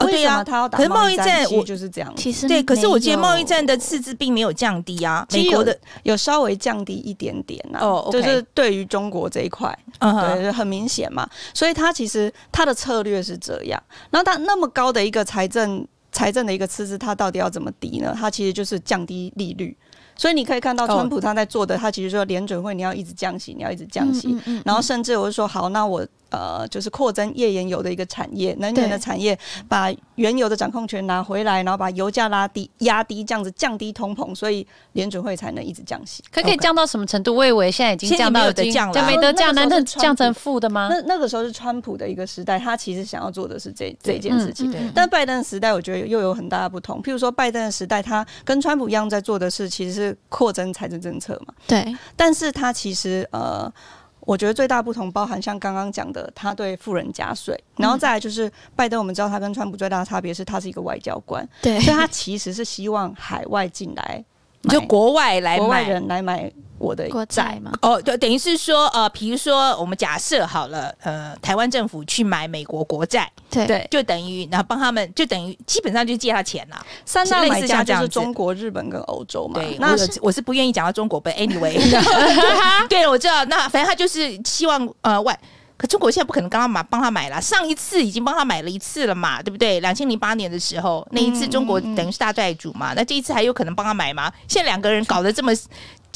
哦，对呀，他要打。可是贸易战，我就是这样。其实对，可是我觉得贸易战的赤字并没有降低啊，美国的有稍微降低一点点呐。哦，就是对于中国这一块，对，很明显嘛。所以他其实他的策略是这样。然后他那么高的一个财政财政的一个赤字，他到底要怎么抵呢？他其实就是降低利率。所以你可以看到，川普他在做的，他其实说联准会你要一直降息，你要一直降息，然后甚至我就说好，那我呃，就是扩增页岩油的一个产业，能源的产业，把原油的掌控权拿回来，然后把油价拉低、压低，这样子降低通膨，所以联准会才能一直降息。可可以降到什么程度？我以为现在已经降到有的降了，就没得降，难道降成负的吗？那那个时候是川普的一个时代，他其实想要做的是这这件事情。但拜登的时代，我觉得又有很大的不同。譬如说，拜登的时代，他跟川普一样在做的是，其实是扩增财政政策嘛。对，但是他其实呃。我觉得最大不同包含像刚刚讲的，他对富人加税，然后再来就是拜登，我们知道他跟川普最大的差别是他是一个外交官，对，所以他其实是希望海外进来，就国外来买，国外人来买。我的国债嘛，哦，就等于是说，呃，比如说我们假设好了，呃，台湾政府去买美国国债，对对，就等于然后帮他们，就等于基本上就借他钱了。三大买家就是中国、日本跟欧洲嘛。对，那我，我是不愿意讲到中国，but anyway，对，我知道，那反正他就是希望呃外，可中国现在不可能刚刚买帮他买了，上一次已经帮他买了一次了嘛，对不对？两千零八年的时候，那一次中国等于是大债主嘛，嗯嗯嗯，那这一次还有可能帮他买吗？现在两个人搞得这么。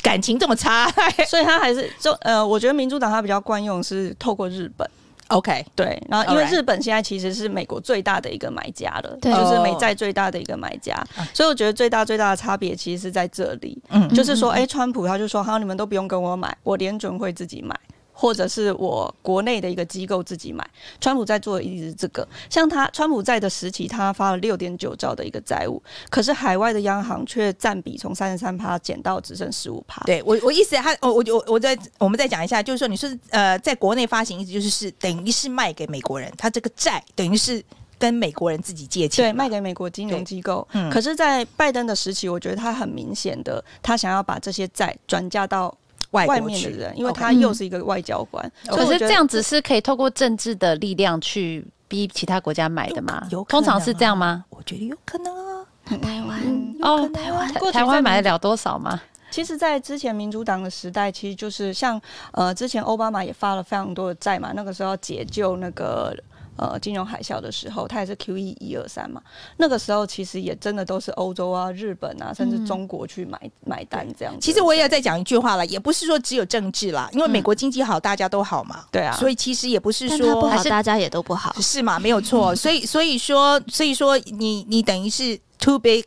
感情这么差，所以他还是就呃，我觉得民主党他比较惯用是透过日本，OK，对，然后因为日本现在其实是美国最大的一个买家了，对，就是美债最大的一个买家，所以我觉得最大最大的差别其实是在这里，嗯，就是说，哎、欸，川普他就说，好，你们都不用跟我买，我联准会自己买。或者是我国内的一个机构自己买，川普在做的一直是这个。像他川普在的时期，他发了六点九兆的一个债务，可是海外的央行却占比从三十三趴减到只剩十五趴。对我我意思他，他我我我我再我们再讲一下，就是说你说呃，在国内发行意思就是是等于是卖给美国人，他这个债等于是跟美国人自己借钱，对，卖给美国金融机构。嗯，可是，在拜登的时期，我觉得他很明显的，他想要把这些债转嫁到。外面的人，因为他又是一个外交官，可是这样子是可以透过政治的力量去逼其他国家买的吗？有，通常是这样吗？我觉得有可能啊。台湾哦，台湾台湾买得了多少吗？其实，在之前民主党的时代，其实就是像呃，之前奥巴马也发了非常多的债嘛，那个时候要解救那个。呃，金融海啸的时候，它也是 QE 一二三嘛。那个时候其实也真的都是欧洲啊、日本啊，甚至中国去买、嗯、买单这样子。其实我也要再讲一句话了，也不是说只有政治啦，因为美国经济好，大家都好嘛。对、嗯、啊，所以其实也不是说不好，大家也都不好，是嘛？没有错。所以所以说所以说你你等于是 too big。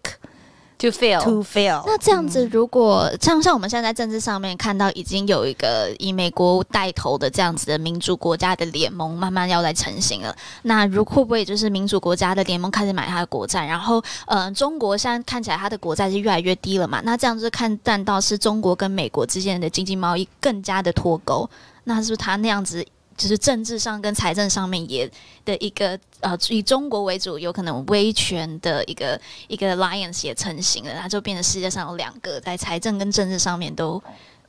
To fail, to fail。那这样子，如果像像我们现在在政治上面看到，已经有一个以美国带头的这样子的民主国家的联盟，慢慢要来成型了。那如会不会就是民主国家的联盟开始买它的国债？然后，呃，中国现在看起来它的国债是越来越低了嘛？那这样子看淡到是中国跟美国之间的经济贸易更加的脱钩，那是不是他那样子？就是政治上跟财政上面也的一个呃，以中国为主，有可能威权的一个一个 alliance 也成型了，它就变成世界上有两个在财政跟政治上面都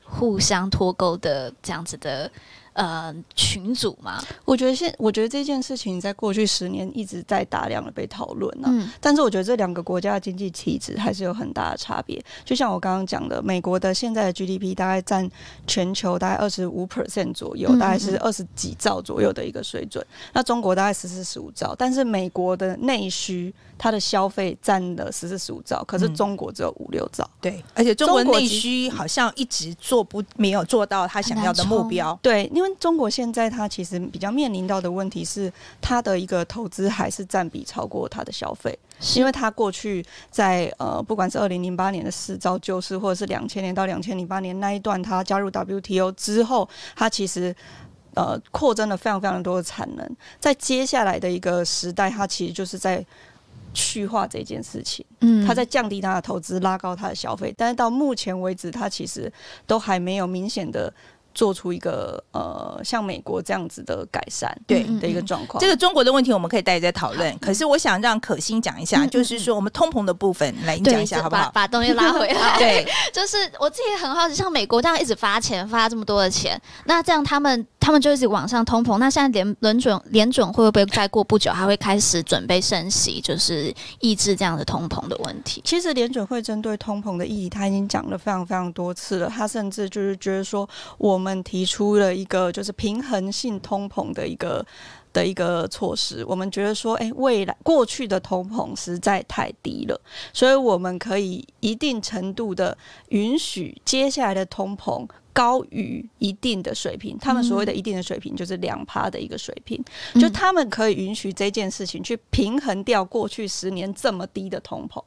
互相脱钩的这样子的。呃，群组嘛，我觉得现我觉得这件事情在过去十年一直在大量的被讨论呢。嗯，但是我觉得这两个国家的经济体制还是有很大的差别。就像我刚刚讲的，美国的现在的 GDP 大概占全球大概二十五 percent 左右，大概是二十几兆左右的一个水准。那中国大概十四十五兆，但是美国的内需。它的消费占了十四十五兆，可是中国只有五六兆。对，而且中国内需好像一直做不没有做到他想要的目标。对，因为中国现在它其实比较面临到的问题是，它的一个投资还是占比超过它的消费，因为它过去在呃，不管是二零零八年的四招救市，或者是两千年到两千零八年那一段，它加入 WTO 之后，它其实呃扩增了非常非常多的产能，在接下来的一个时代，它其实就是在。去化这件事情，嗯，它在降低它的投资，拉高它的消费，但是到目前为止，它其实都还没有明显的。做出一个呃，像美国这样子的改善，对的一个状况。这个中国的问题，我们可以待会再讨论。可是我想让可心讲一下，就是说我们通膨的部分，来你讲一下好不好？把东西拉回来。对，就是我自己很好奇，像美国这样一直发钱，发这么多的钱，那这样他们他们就一直往上通膨。那现在联联准联准会不会再过不久，还会开始准备升息，就是抑制这样的通膨的问题？其实联准会针对通膨的议题，他已经讲了非常非常多次了。他甚至就是觉得说，我们提出了一个就是平衡性通膨的一个。的一个措施，我们觉得说，哎，未来过去的通膨实在太低了，所以我们可以一定程度的允许接下来的通膨高于一定的水平。他们所谓的一定的水平就是两趴的一个水平，就他们可以允许这件事情去平衡掉过去十年这么低的通膨。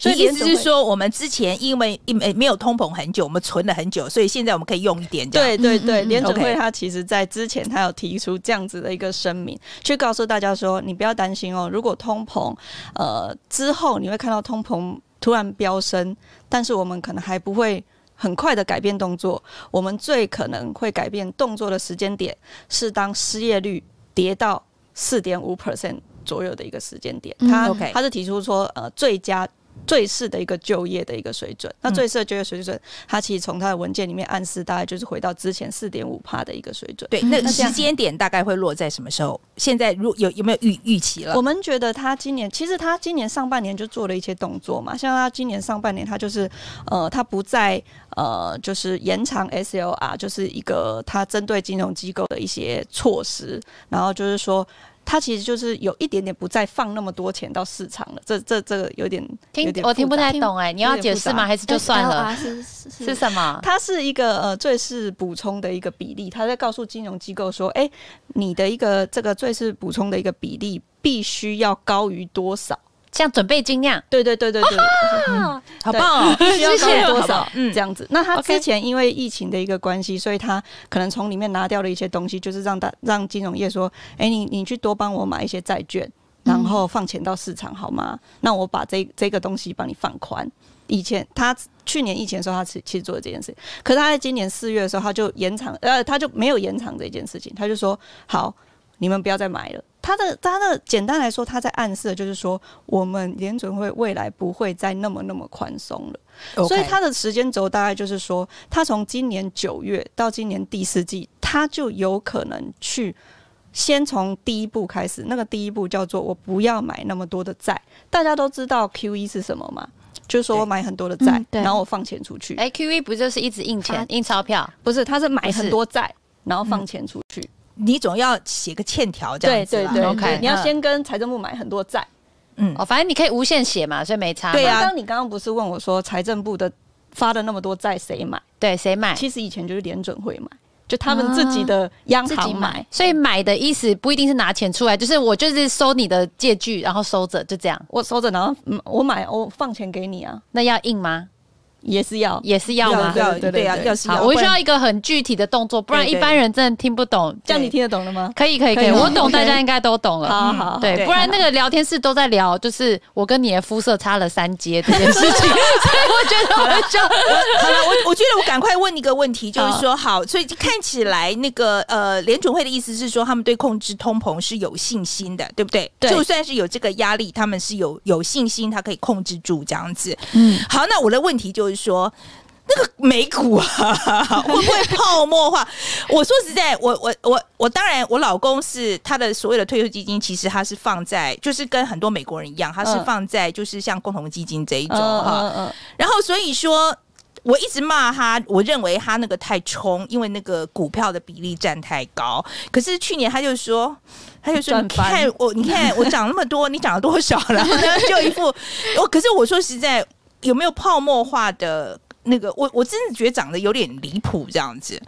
所以意思是说，我们之前因为因为没有通膨很久，我们存了很久，所以现在我们可以用一点。对对对，联准会他它其实在之前它有提出这样子的一个声明，去告诉大家说，你不要担心哦，如果通膨呃之后你会看到通膨突然飙升，但是我们可能还不会很快的改变动作，我们最可能会改变动作的时间点是当失业率跌到四点五 percent 左右的一个时间点。他他是提出说呃最佳。最适的一个就业的一个水准，那最适的就业水准，它其实从它的文件里面暗示，大概就是回到之前四点五趴的一个水准。对，那时间点大概会落在什么时候？现在如有有没有预预期了？我们觉得他今年其实他今年上半年就做了一些动作嘛，像他今年上半年，他就是呃，他不再呃，就是延长 SLR，就是一个他针对金融机构的一些措施，然后就是说。他其实就是有一点点不再放那么多钱到市场了，这这这个有点听有点我听不太懂哎、欸，你要解释吗？还是就算了？是是，是，是什么？它是一个呃最是补充的一个比例，他在告诉金融机构说，哎、欸，你的一个这个最是补充的一个比例必须要高于多少？像准备金那样，对对对对对，嗯，好棒哦！需要高多少？嗯，这样子。那他之前因为疫情的一个关系，所以他可能从里面拿掉了一些东西，就是让大让金融业说，哎，你你去多帮我买一些债券，然后放钱到市场好吗？那我把这这个东西帮你放宽。以前他去年疫情的时候，他其其实做了这件事，可是他在今年四月的时候，他就延长，呃，他就没有延长这件事情，他就说好。你们不要再买了。他的他的简单来说，他在暗示的就是说，我们联准会未来不会再那么那么宽松了。所以他的时间轴大概就是说，他从今年九月到今年第四季，他就有可能去先从第一步开始。那个第一步叫做我不要买那么多的债。大家都知道 QE 是什么吗？就是说我买很多的债，嗯，然后我放钱出去。哎，QE 不就是一直印钱、印钞票？不是，他是买很多债，然后放钱出去。嗯你总要写个欠条这样子，对对对，OK，你要先跟财政部买很多债，嗯，哦，反正你可以无限写嘛，所以没差。对啊，刚刚你刚刚不是问我说，财政部的发的那么多债谁买？对，谁买？其实以前就是联准会买，就他们自己的央行买，买。所以买的意思不一定是拿钱出来，就是我就是收你的借据，然后收着，就这样。我收着，然后我买，我放钱给你啊。那要印吗？也是要，也是要吗？要，对对要，要是要。我需要一个很具体的动作，不然一般人真的听不懂。这样你听得懂了吗？可以，可以，可以，我懂，大家应该都懂了。好好，对，不然那个聊天室都在聊，就是我跟你的肤色差了三阶这件事情，所以我觉得好了，就好了。我我觉得我赶快问一个问题，就是说，好，所以看起来那个呃，联准会的意思是说，他们对控制通膨是有信心的，对不对？对，就算是有这个压力，他们是有有信心，他可以控制住这样子。嗯，好，那我的问题就是说。那个美股啊，会不会泡沫化？我说实在，我我我我当然，我老公是他的所有的退休基金，其实他是放在，就是跟很多美国人一样，他是放在就是像共同基金这一种哈。嗯然后所以说，我一直骂他，我认为他那个太冲，因为那个股票的比例占太高。可是去年他就说，他就说，你看我，你看我涨那么多，你涨了多少了？然 后就一副我。可是我说实在，有没有泡沫化的？那个我我真的觉得长得有点离谱，这样子。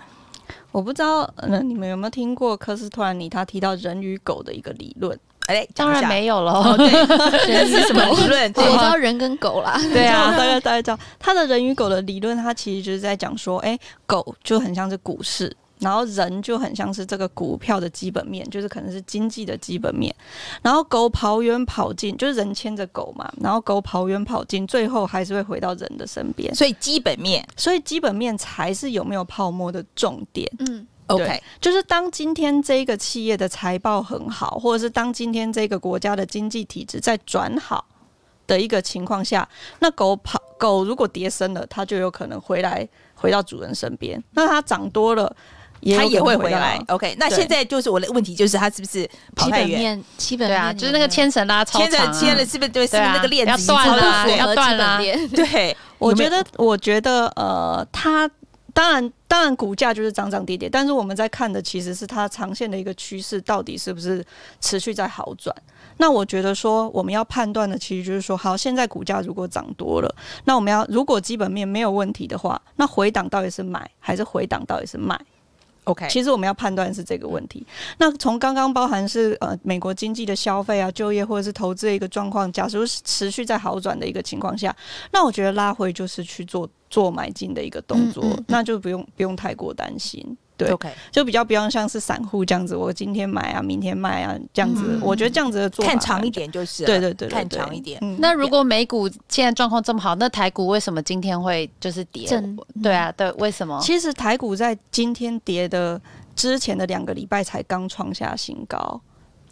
我不知道，那你们有没有听过科斯托兰尼他提到人与狗的一个理论？哎，当然没有了。对，这是什么理论？我知道人跟狗啦。对啊，大概大概知道他的人与狗的理论，他其实就是在讲说，哎，狗就很像是股市。然后人就很像是这个股票的基本面，就是可能是经济的基本面。然后狗跑远跑近，就是人牵着狗嘛。然后狗跑远跑近，最后还是会回到人的身边。所以基本面，所以基本面才是有没有泡沫的重点。嗯，OK，就是当今天这个企业的财报很好，或者是当今天这个国家的经济体制在转好的一个情况下，那狗跑狗如果跌深了，它就有可能回来回到主人身边。那它涨多了。他也会回来，OK。那现在就是我的问题，就是他是不是跑太远？基本面，基本面对啊，就是那个牵绳拉超长，牵着牵了是不是对？是不是那个链子要断了？要断了。对，我觉得，我觉得，呃，他当然，当然，股价就是涨涨跌跌，但是我们在看的其实是它长线的一个趋势，到底是不是持续在好转？那我觉得说，我们要判断的其实就是说，好，现在股价如果涨多了，那我们要如果基本面没有问题的话，那回档到底是买还是回档到底是卖？OK，其实我们要判断是这个问题。那从刚刚包含是呃美国经济的消费啊、就业或者是投资的一个状况，假如是持续在好转的一个情况下，那我觉得拉回就是去做做买进的一个动作，嗯嗯、那就不用不用太过担心。对，OK，就比较不用像是散户这样子，我今天买啊，明天卖啊，这样子。嗯、我觉得这样子的做法看长一点就是，对对对，对，看长一点。嗯、那如果美股现在状况这么好，那台股为什么今天会就是跌？真对啊，对，为什么？其实台股在今天跌的之前的两个礼拜才刚创下新高。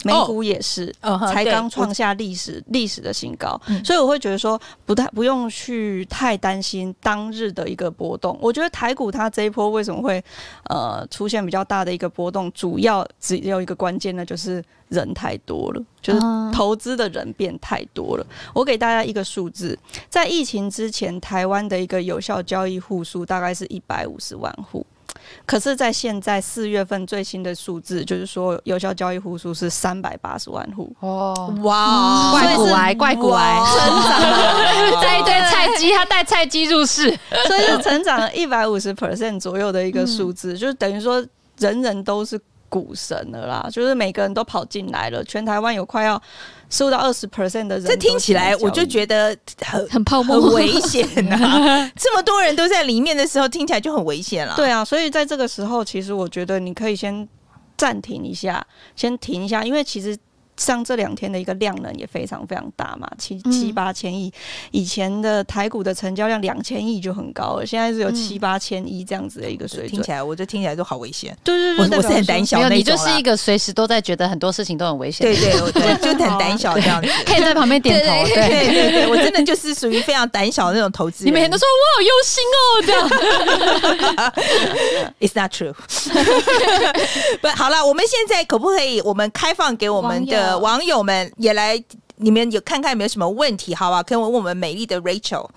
美股也是，哦、才刚创下历史历史的新高，嗯、所以我会觉得说不太不用去太担心当日的一个波动。我觉得台股它这一波为什么会呃出现比较大的一个波动，主要只有一个关键呢，就是人太多了，就是投资的人变太多了。我给大家一个数字，在疫情之前，台湾的一个有效交易户数大概是一百五十万户。可是，在现在四月份最新的数字，就是说有效交易户数是三百八十万户。哦，哇，怪骨癌，怪骨癌，成长带一堆菜鸡，他带菜鸡入市，所以就成长了一百五十 percent 左右的一个数字，就是等于说人人都是股神了啦，就是每个人都跑进来了，全台湾有快要。十五到二十 percent 的人，这听起来我就觉得很很泡沫，很危险啊！这么多人都在里面的时候，听起来就很危险了。对啊，所以在这个时候，其实我觉得你可以先暂停一下，先停一下，因为其实。像这两天的一个量能也非常非常大嘛，七七八千亿，以前的台股的成交量两千亿就很高了，现在是有七八千亿这样子的一个水准，听起来我就听起来都好危险。对对对，我是很胆小那种。你就是一个随时都在觉得很多事情都很危险。对对对，就很胆小 这样子，可以在旁边点头。对对对，我真的就是属于非常胆小的那种投资。你每天都说我好忧心哦，这样。It's not true。不，好了，我们现在可不可以我们开放给我们的网友们？也来，你们有看看有没有什么问题？好吧，可以问问我们美丽的 Rachel。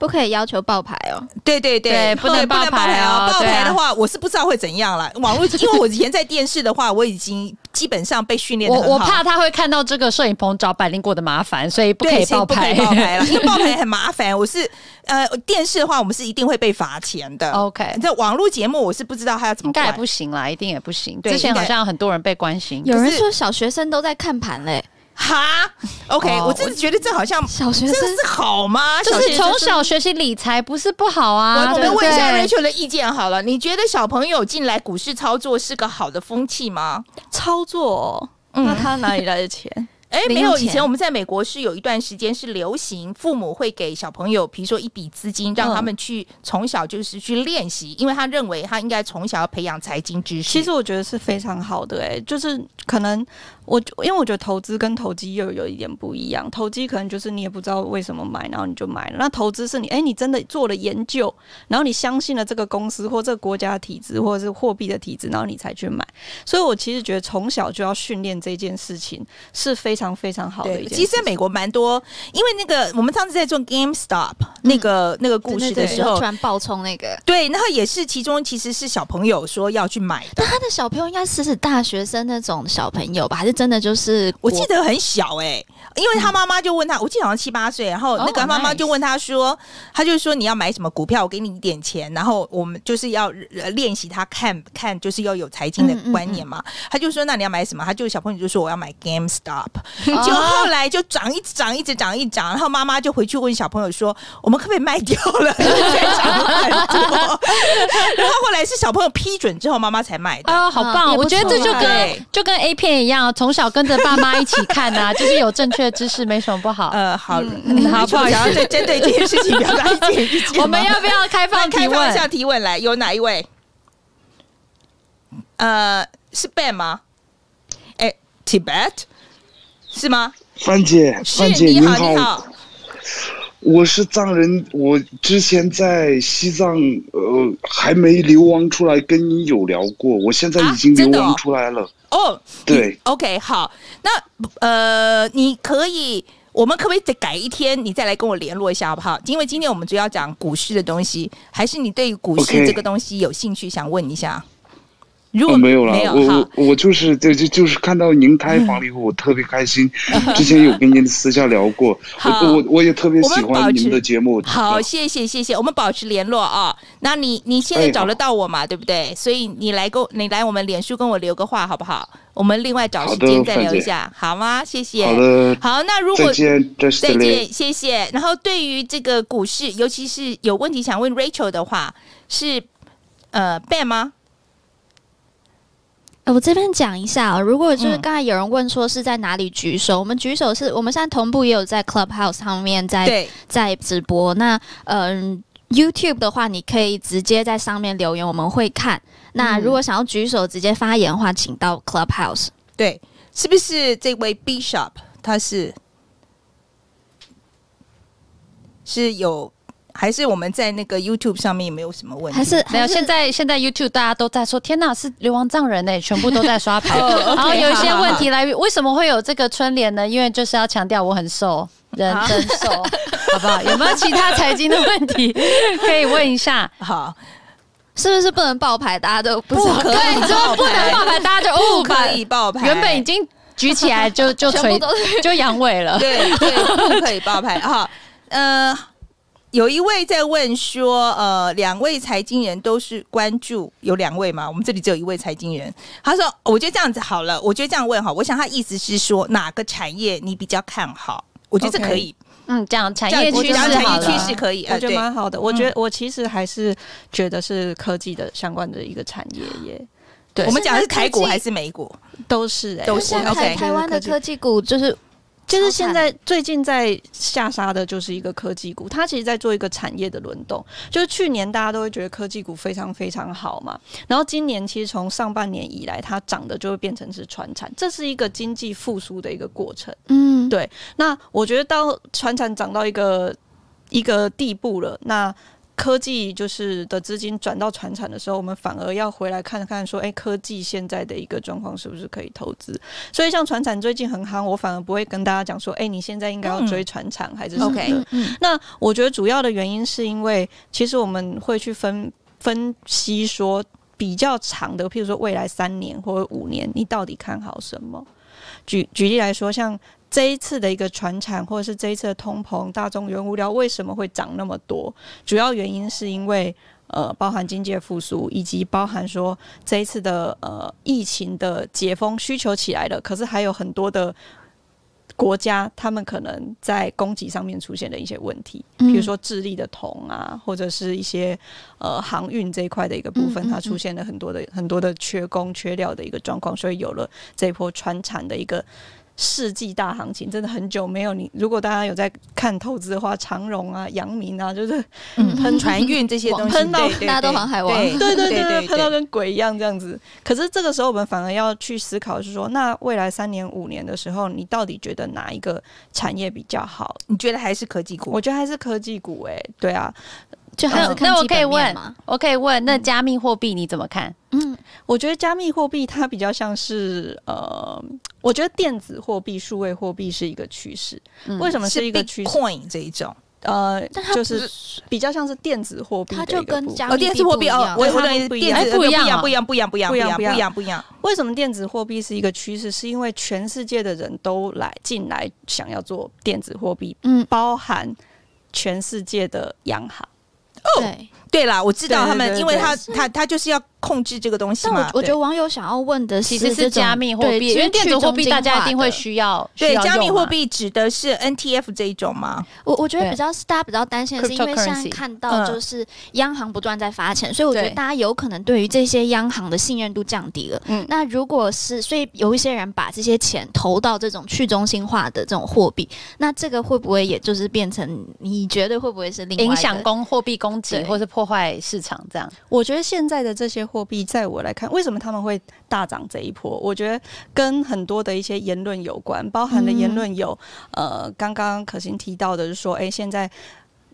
不可以要求爆牌哦。对对对，对不能爆牌哦。爆牌的话，我是不知道会怎样了。网络，因为我以前在电视的话，我已经基本上被训练。我我怕他会看到这个摄影棚找百灵果的麻烦，所以不可以爆牌。爆牌了，因为爆牌很麻烦。我是呃，电视的话，我们是一定会被罚钱的。OK，这网络节目我是不知道他要怎么。应该也不行啦，一定也不行。之前好像很多人被关心，有人说小学生都在看盘嘞。哈，OK，我真的觉得这好像小学生是好吗？就是从小学习理财不是不好啊。我们问一下 Rachel 的意见好了，你觉得小朋友进来股市操作是个好的风气吗？操作，那他哪里来的钱？哎，没有，以前我们在美国是有一段时间是流行，父母会给小朋友，比如说一笔资金，让他们去从小就是去练习，因为他认为他应该从小要培养财经知识。其实我觉得是非常好的，哎，就是可能我因为我觉得投资跟投机又有一点不一样，投机可能就是你也不知道为什么买，然后你就买了。那投资是你，哎，你真的做了研究，然后你相信了这个公司或这个国家的体制或者是货币的体制，然后你才去买。所以我其实觉得从小就要训练这件事情是非常。非常非常好的一件事，其实在美国蛮多，因为那个我们上次在做 GameStop 那个、嗯、那个故事的时候，突然爆冲那个，对，然后也是其中其实是小朋友说要去买的，但他的小朋友应该是是大学生那种小朋友吧，还是真的就是我记得很小哎、欸，因为他妈妈就问他，我记得好像七八岁，然后那个妈妈就问他说，哦、他就说你要买什么股票，我给你一点钱，然后我们就是要练习他看看，就是要有财经的观念嘛，嗯嗯嗯。他就说那你要买什么？他就小朋友就说我要买 GameStop。就后来就涨，一直涨，一直涨，一涨，然后妈妈就回去问小朋友说：“我们可不可以卖掉了？”然后后来是小朋友批准之后，妈妈才卖的。哦，好棒！我觉得这就跟就跟 A 片一样，从小跟着爸妈一起看啊，就是有正确的知识，没什么不好。呃，好，好，不好意思，针对这件事情表达一点意见。我们要不要开放提问？开放一下提问来，有哪一位？呃，是 Ben 吗？哎，Tibet。是吗？范姐，范姐你好，你好，我是藏人，我之前在西藏，呃，还没流亡出来，跟你有聊过，我现在已经流亡出来了。哦，对，OK，好，那呃，你可以，我们可不可以再改一天，你再来跟我联络一下好不好？因为今天我们主要讲股市的东西，还是你对股市这个东西有兴趣.想问一下？如果、哦、没有了，我我我就是就就就是看到您开房了以后，我特别开心。之前有跟您私下聊过，我我我也特别喜欢您的节目。好，谢谢谢谢，我们保持联络啊。那你你现在找得到我嘛？哎、对不对？所以你来跟你来我们脸书跟我留个话好不好？我们另外找时间再聊一下，好，好吗？谢谢。好的。好，那如果再见，再见，谢谢。然后对于这个股市，尤其是有问题想问 Rachel 的话，是呃 Ben 吗？我这边讲一下哦，如果就是刚才有人问说是在哪里举手，嗯、我们举手是我们现在同步也有在 Clubhouse 上面在在直播。那嗯、呃、YouTube 的话，你可以直接在上面留言，我们会看。那如果想要举手直接发言的话，请到 Clubhouse。对，是不是这位 Bishop？他是是有。还是我们在那个 YouTube 上面也没有什么问题，还是没有？现在现在 YouTube 大家都在说，天哪，是流亡藏人呢，全部都在刷牌。然后有一些问题来源，为什么会有这个春联呢？因为就是要强调我很瘦，人真瘦，好不好？有没有其他财经的问题可以问一下？好，是不是不能爆牌？大家都不知道，可以，你说不能爆牌，大家就不可以爆牌。原本已经举起来就就垂 就阳痿了，对对，不可以爆牌。哈，呃。有一位在问说，呃，两位财经人都是关注，有两位吗？我们这里只有一位财经人。他说，我觉得这样子好了，我觉得这样问哈，我想他意思是说哪个产业你比较看好？我觉得这可以，嗯，讲产业趋势，产业趋势可以，我觉得蛮好的。我觉得我其实还是觉得是科技的相关的一个产业耶。对，我们讲的是台股还是美股？都是，都是。台台湾的科技股就是。就是现在最近在下杀的，就是一个科技股，它其实在做一个产业的轮动。就是去年大家都会觉得科技股非常非常好嘛，然后今年其实从上半年以来，它涨的就会变成是船产，这是一个经济复苏的一个过程。嗯，对。那我觉得到船产涨到一个一个地步了，那。科技就是的资金转到船产的时候，我们反而要回来看看，说，哎、欸，科技现在的一个状况是不是可以投资？所以像船产最近很夯，我反而不会跟大家讲说，哎、欸，你现在应该要追船产还是什么的。嗯 okay, 那我觉得主要的原因是因为，其实我们会去分分析说，比较长的，譬如说未来三年或者五年，你到底看好什么？举举例来说，像。这一次的一个传产，或者是这一次的通膨，大宗原物料为什么会涨那么多？主要原因是因为呃，包含经济复苏，以及包含说这一次的呃疫情的解封需求起来了，可是还有很多的国家，他们可能在供给上面出现了一些问题，比如说智利的铜啊，或者是一些呃航运这一块的一个部分，它出现了很多的很多的缺工缺料的一个状况，所以有了这一波传产的一个。世纪大行情真的很久没有你。如果大家有在看投资的话，长荣啊、阳明啊，就是 喷船运这些东西，喷到大家都航海王，对对对对，喷到跟鬼一样这样子。可是这个时候，我们反而要去思考，是说，那未来三年、五年的时候，你到底觉得哪一个产业比较好？你觉得还是科技股？我觉得还是科技股。哎，对啊。就还是那我可以问，我可以问，那加密货币你怎么看？嗯，我觉得加密货币它比较像是呃，我觉得电子货币、数位货币是一个趋势。嗯、为什么是一个趋势？Coin 这一种，呃，就是比较像是电子货币，它就跟加密电子货币哦，我我认为不一样，不一样，不一样，不一样，不一样，不一样，不一样，不一样。为什么电子货币是一个趋势？是因为全世界的人都来进来想要做电子货币，嗯，包含全世界的央行。哦，对，对啦，我知道他们，因为他他他就是要。控制这个东西吗？我我觉得网友想要问的其实是加密货币，因为电子货币大家一定会需要。对，加密货币指的是 NTF 这一种吗？我我觉得比较是大家比较担心的是，因为现在看到就是央行不断在发钱，所以我觉得大家有可能对于这些央行的信任度降低了。嗯，那如果是所以有一些人把这些钱投到这种去中心化的这种货币，那这个会不会也就是变成你觉得会不会是另外影响供货币供给，或是破坏市场这样？我觉得现在的这些。货币在我来看，为什么他们会大涨这一波？我觉得跟很多的一些言论有关，包含的言论有，嗯、呃，刚刚可心提到的是说，哎、欸，现在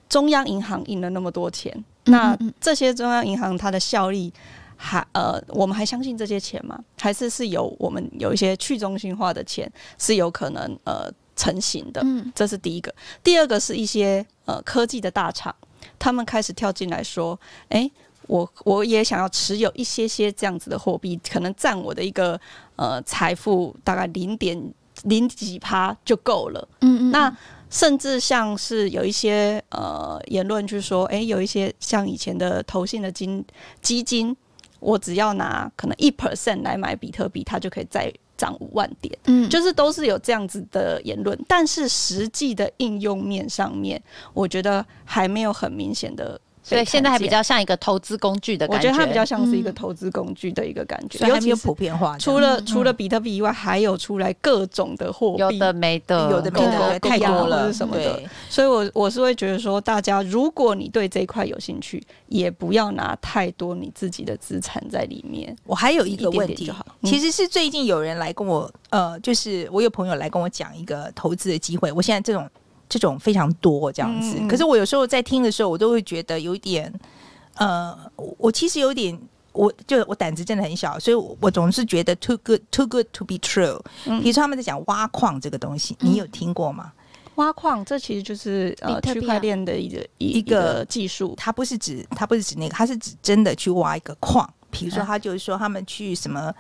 中央银行印了那么多钱，那这些中央银行它的效力还呃，我们还相信这些钱吗？还是是有我们有一些去中心化的钱是有可能呃成型的。嗯，这是第一个。第二个是一些呃科技的大厂，他们开始跳进来说：“哎，我我也想要持有一些些这样子的货币，可能占我的一个呃财富大概零点零几趴就够了。”嗯嗯，那。甚至像是有一些呃言论，就是说，哎，有一些像以前的投信的金基金，我只要拿可能一 percent 来买比特币，它就可以再涨五万点。嗯，就是都是有这样子的言论，但是实际的应用面上面，我觉得还没有很明显的。所以现在还比较像一个投资工具的感觉，我觉得它比较像是一个投资工具的一个感觉，所以还没有普遍化。除了除了比特币以外，还有出来各种的货币，有的没的，有的没的，太多了什么的。所以我我是会觉得说，大家如果你对这一块有兴趣，也不要拿太多你自己的资产在里面。我还有一个问题，其实是最近有人来跟我，呃，就是我有朋友来跟我讲一个投资的机会。我现在这种这种非常多这样子，可是我有时候在听的时候，我都会觉得有一点。呃，我其实有点，我就我胆子真的很小，所以我，我总是觉得 too good too good to be true。嗯，比如说他们在讲挖矿这个东西，你有听过吗？挖矿这其实就是呃区块链的一个一个技术，它不是指它不是指那个，它是指真的去挖一个矿。比如说，他就是说他们去什么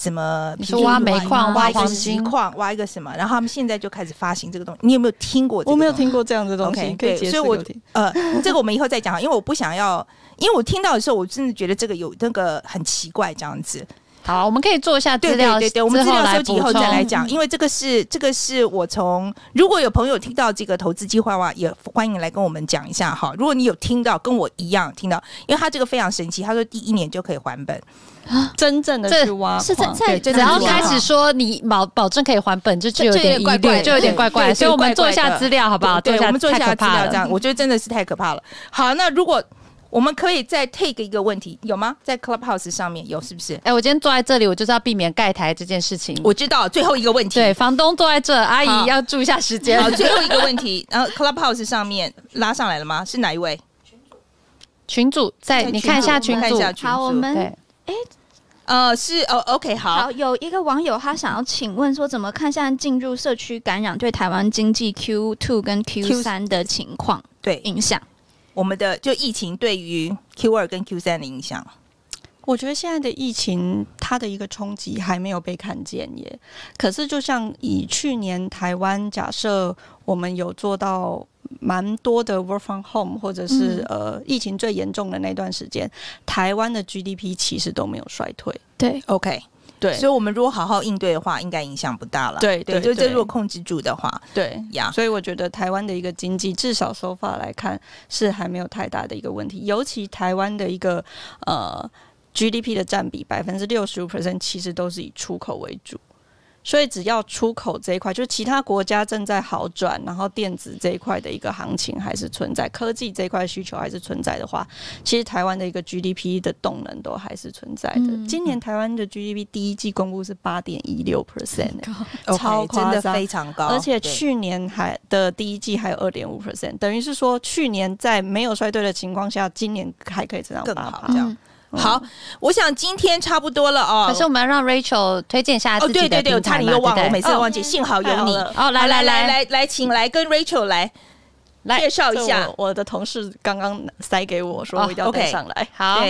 什么，挖煤矿、挖黄金矿、挖一个什么，然后他们现在就开始发行这个东西。你有没有听过？我没有听过这样的东西。Okay, 对，所以我呃，这个我们以后再讲，因为我不想要，因为我听到的时候，我真的觉得这个有那个很奇怪这样子。好，我们可以做一下资料，对对对，我们资料收集以后再来讲，因为这个是这个是我从如果有朋友听到这个投资计划的话，也欢迎来跟我们讲一下哈。如果你有听到跟我一样听到，因为他这个非常神奇，他说第一年就可以还本啊，真正的去挖是在在，只要开始说你保保证可以还本，就就有点怪怪，就有点怪怪，所以我们做一下资料好不好？对，我们做一下资料，这样我觉得真的是太可怕了。好，那如果。我们可以再 take 一个问题，有吗？在 Clubhouse 上面有是不是？哎、欸，我今天坐在这里，我就是要避免盖台这件事情。我知道，最后一个问题。对，房东坐在这，阿姨要注意一下时间。好，最后一个问题，然后 Clubhouse 上面拉上来了吗？是哪一位？群主在，你看一下群主。好，我们哎，呃，是哦，OK，好。好，有一个网友他想要请问说，怎么看现在进入社区感染对台湾经济 Q two 跟 Q 三的情况？对，影响。我们的就疫情对于 Q 二跟 Q 三的影响，我觉得现在的疫情它的一个冲击还没有被看见耶。可是就像以去年台湾，假设我们有做到蛮多的 work from home，或者是、嗯、呃疫情最严重的那段时间，台湾的 GDP 其实都没有衰退。对，OK。对，所以，我们如果好好应对的话，应该影响不大了。对对，就这如果控制住的话，对呀。所以我觉得台湾的一个经济，至少手法来看，是还没有太大的一个问题。尤其台湾的一个呃 GDP 的占比百分之六十五 percent，其实都是以出口为主。所以只要出口这一块，就是其他国家正在好转，然后电子这一块的一个行情还是存在，科技这一块需求还是存在的话，其实台湾的一个 GDP 的动能都还是存在的。嗯、今年台湾的 GDP 第一季公布是八点一六 percent，超夸张，真的非常高。而且去年还的第一季还有二点五 percent，等于是说去年在没有衰退的情况下，今年还可以增长更好这样。嗯好，我想今天差不多了哦。可是我们要让 Rachel 推荐一下。哦，对对对，我差点又忘了，我每次都忘记，幸好有你。哦，来来来来来，请来跟 Rachel 来来介绍一下。我的同事刚刚塞给我说，我一定要带上来。好，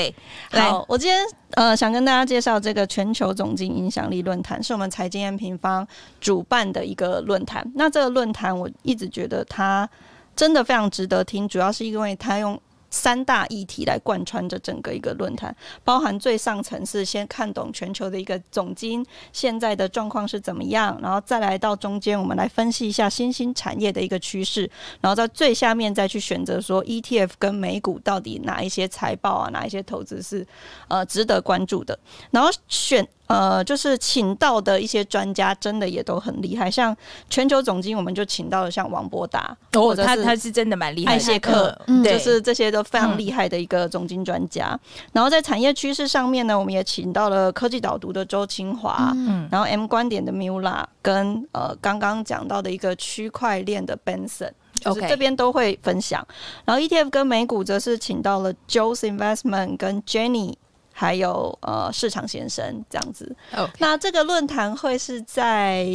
好，我今天呃想跟大家介绍这个全球总经影响力论坛，是我们财经 M 平方主办的一个论坛。那这个论坛我一直觉得它真的非常值得听，主要是因为它用。三大议题来贯穿着整个一个论坛，包含最上层是先看懂全球的一个总经现在的状况是怎么样，然后再来到中间，我们来分析一下新兴产业的一个趋势，然后在最下面再去选择说 ETF 跟美股到底哪一些财报啊，哪一些投资是呃值得关注的，然后选。呃，就是请到的一些专家，真的也都很厉害。像全球总经，我们就请到了像王博达，哦，他他是真的蛮厉害。艾谢克，嗯，就是这些都非常厉害的一个总经专家。嗯、然后在产业趋势上面呢，我们也请到了科技导读的周清华，嗯，然后 M 观点的 Mula 跟呃刚刚讲到的一个区块链的 Benson，就是这边都会分享。然后 ETF 跟美股则是请到了 Joe's Investment 跟 Jenny。还有呃，市场先生这样子。那这个论坛会是在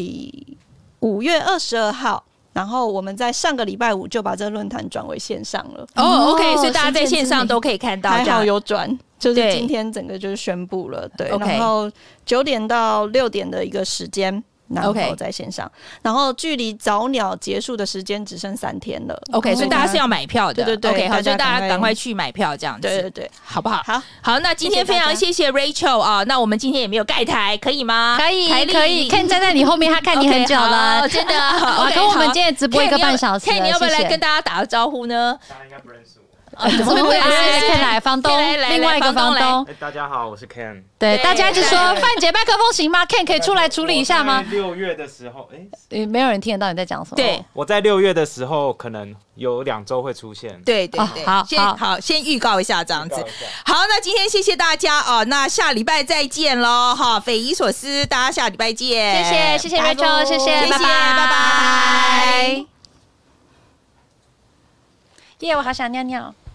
五月二十二号。然后我们在上个礼拜五就把这个论坛转为线上了。哦，OK，所以大家在线上都可以看到，还好有转，就是今天整个就是宣布了，对。然后九点到六点的一个时间。然后在线上，然后距离早鸟结束的时间只剩三天了。OK，所以大家是要买票的。对对对，好，所以大家赶快去买票，这样子。对对对，好不好？好好，那今天非常谢谢 Rachel 啊，那我们今天也没有盖台，可以吗？可以，可以。Ken 站在你后面，他看你很久了，真的。好，跟我们今天直播一个半小时，Ken 你要不要来跟大家打个招呼呢？大家应该不认识我。啊，怎么会？Ken 来，房东，另外一个房东。大家好，我是 Ken。对，大家一直说范姐麦克风行吗？Ken 可以出来处理一下吗？六月的时候，哎，没有人听得到你在讲什么。对，我在六月的时候可能有两周会出现。对对对，好，先好，先预告一下这样子。好，那今天谢谢大家哦，那下礼拜再见喽，哈，匪夷所思，大家下礼拜见。谢谢，谢谢 Rachel，谢谢，拜拜，拜拜。耶，我好想尿尿。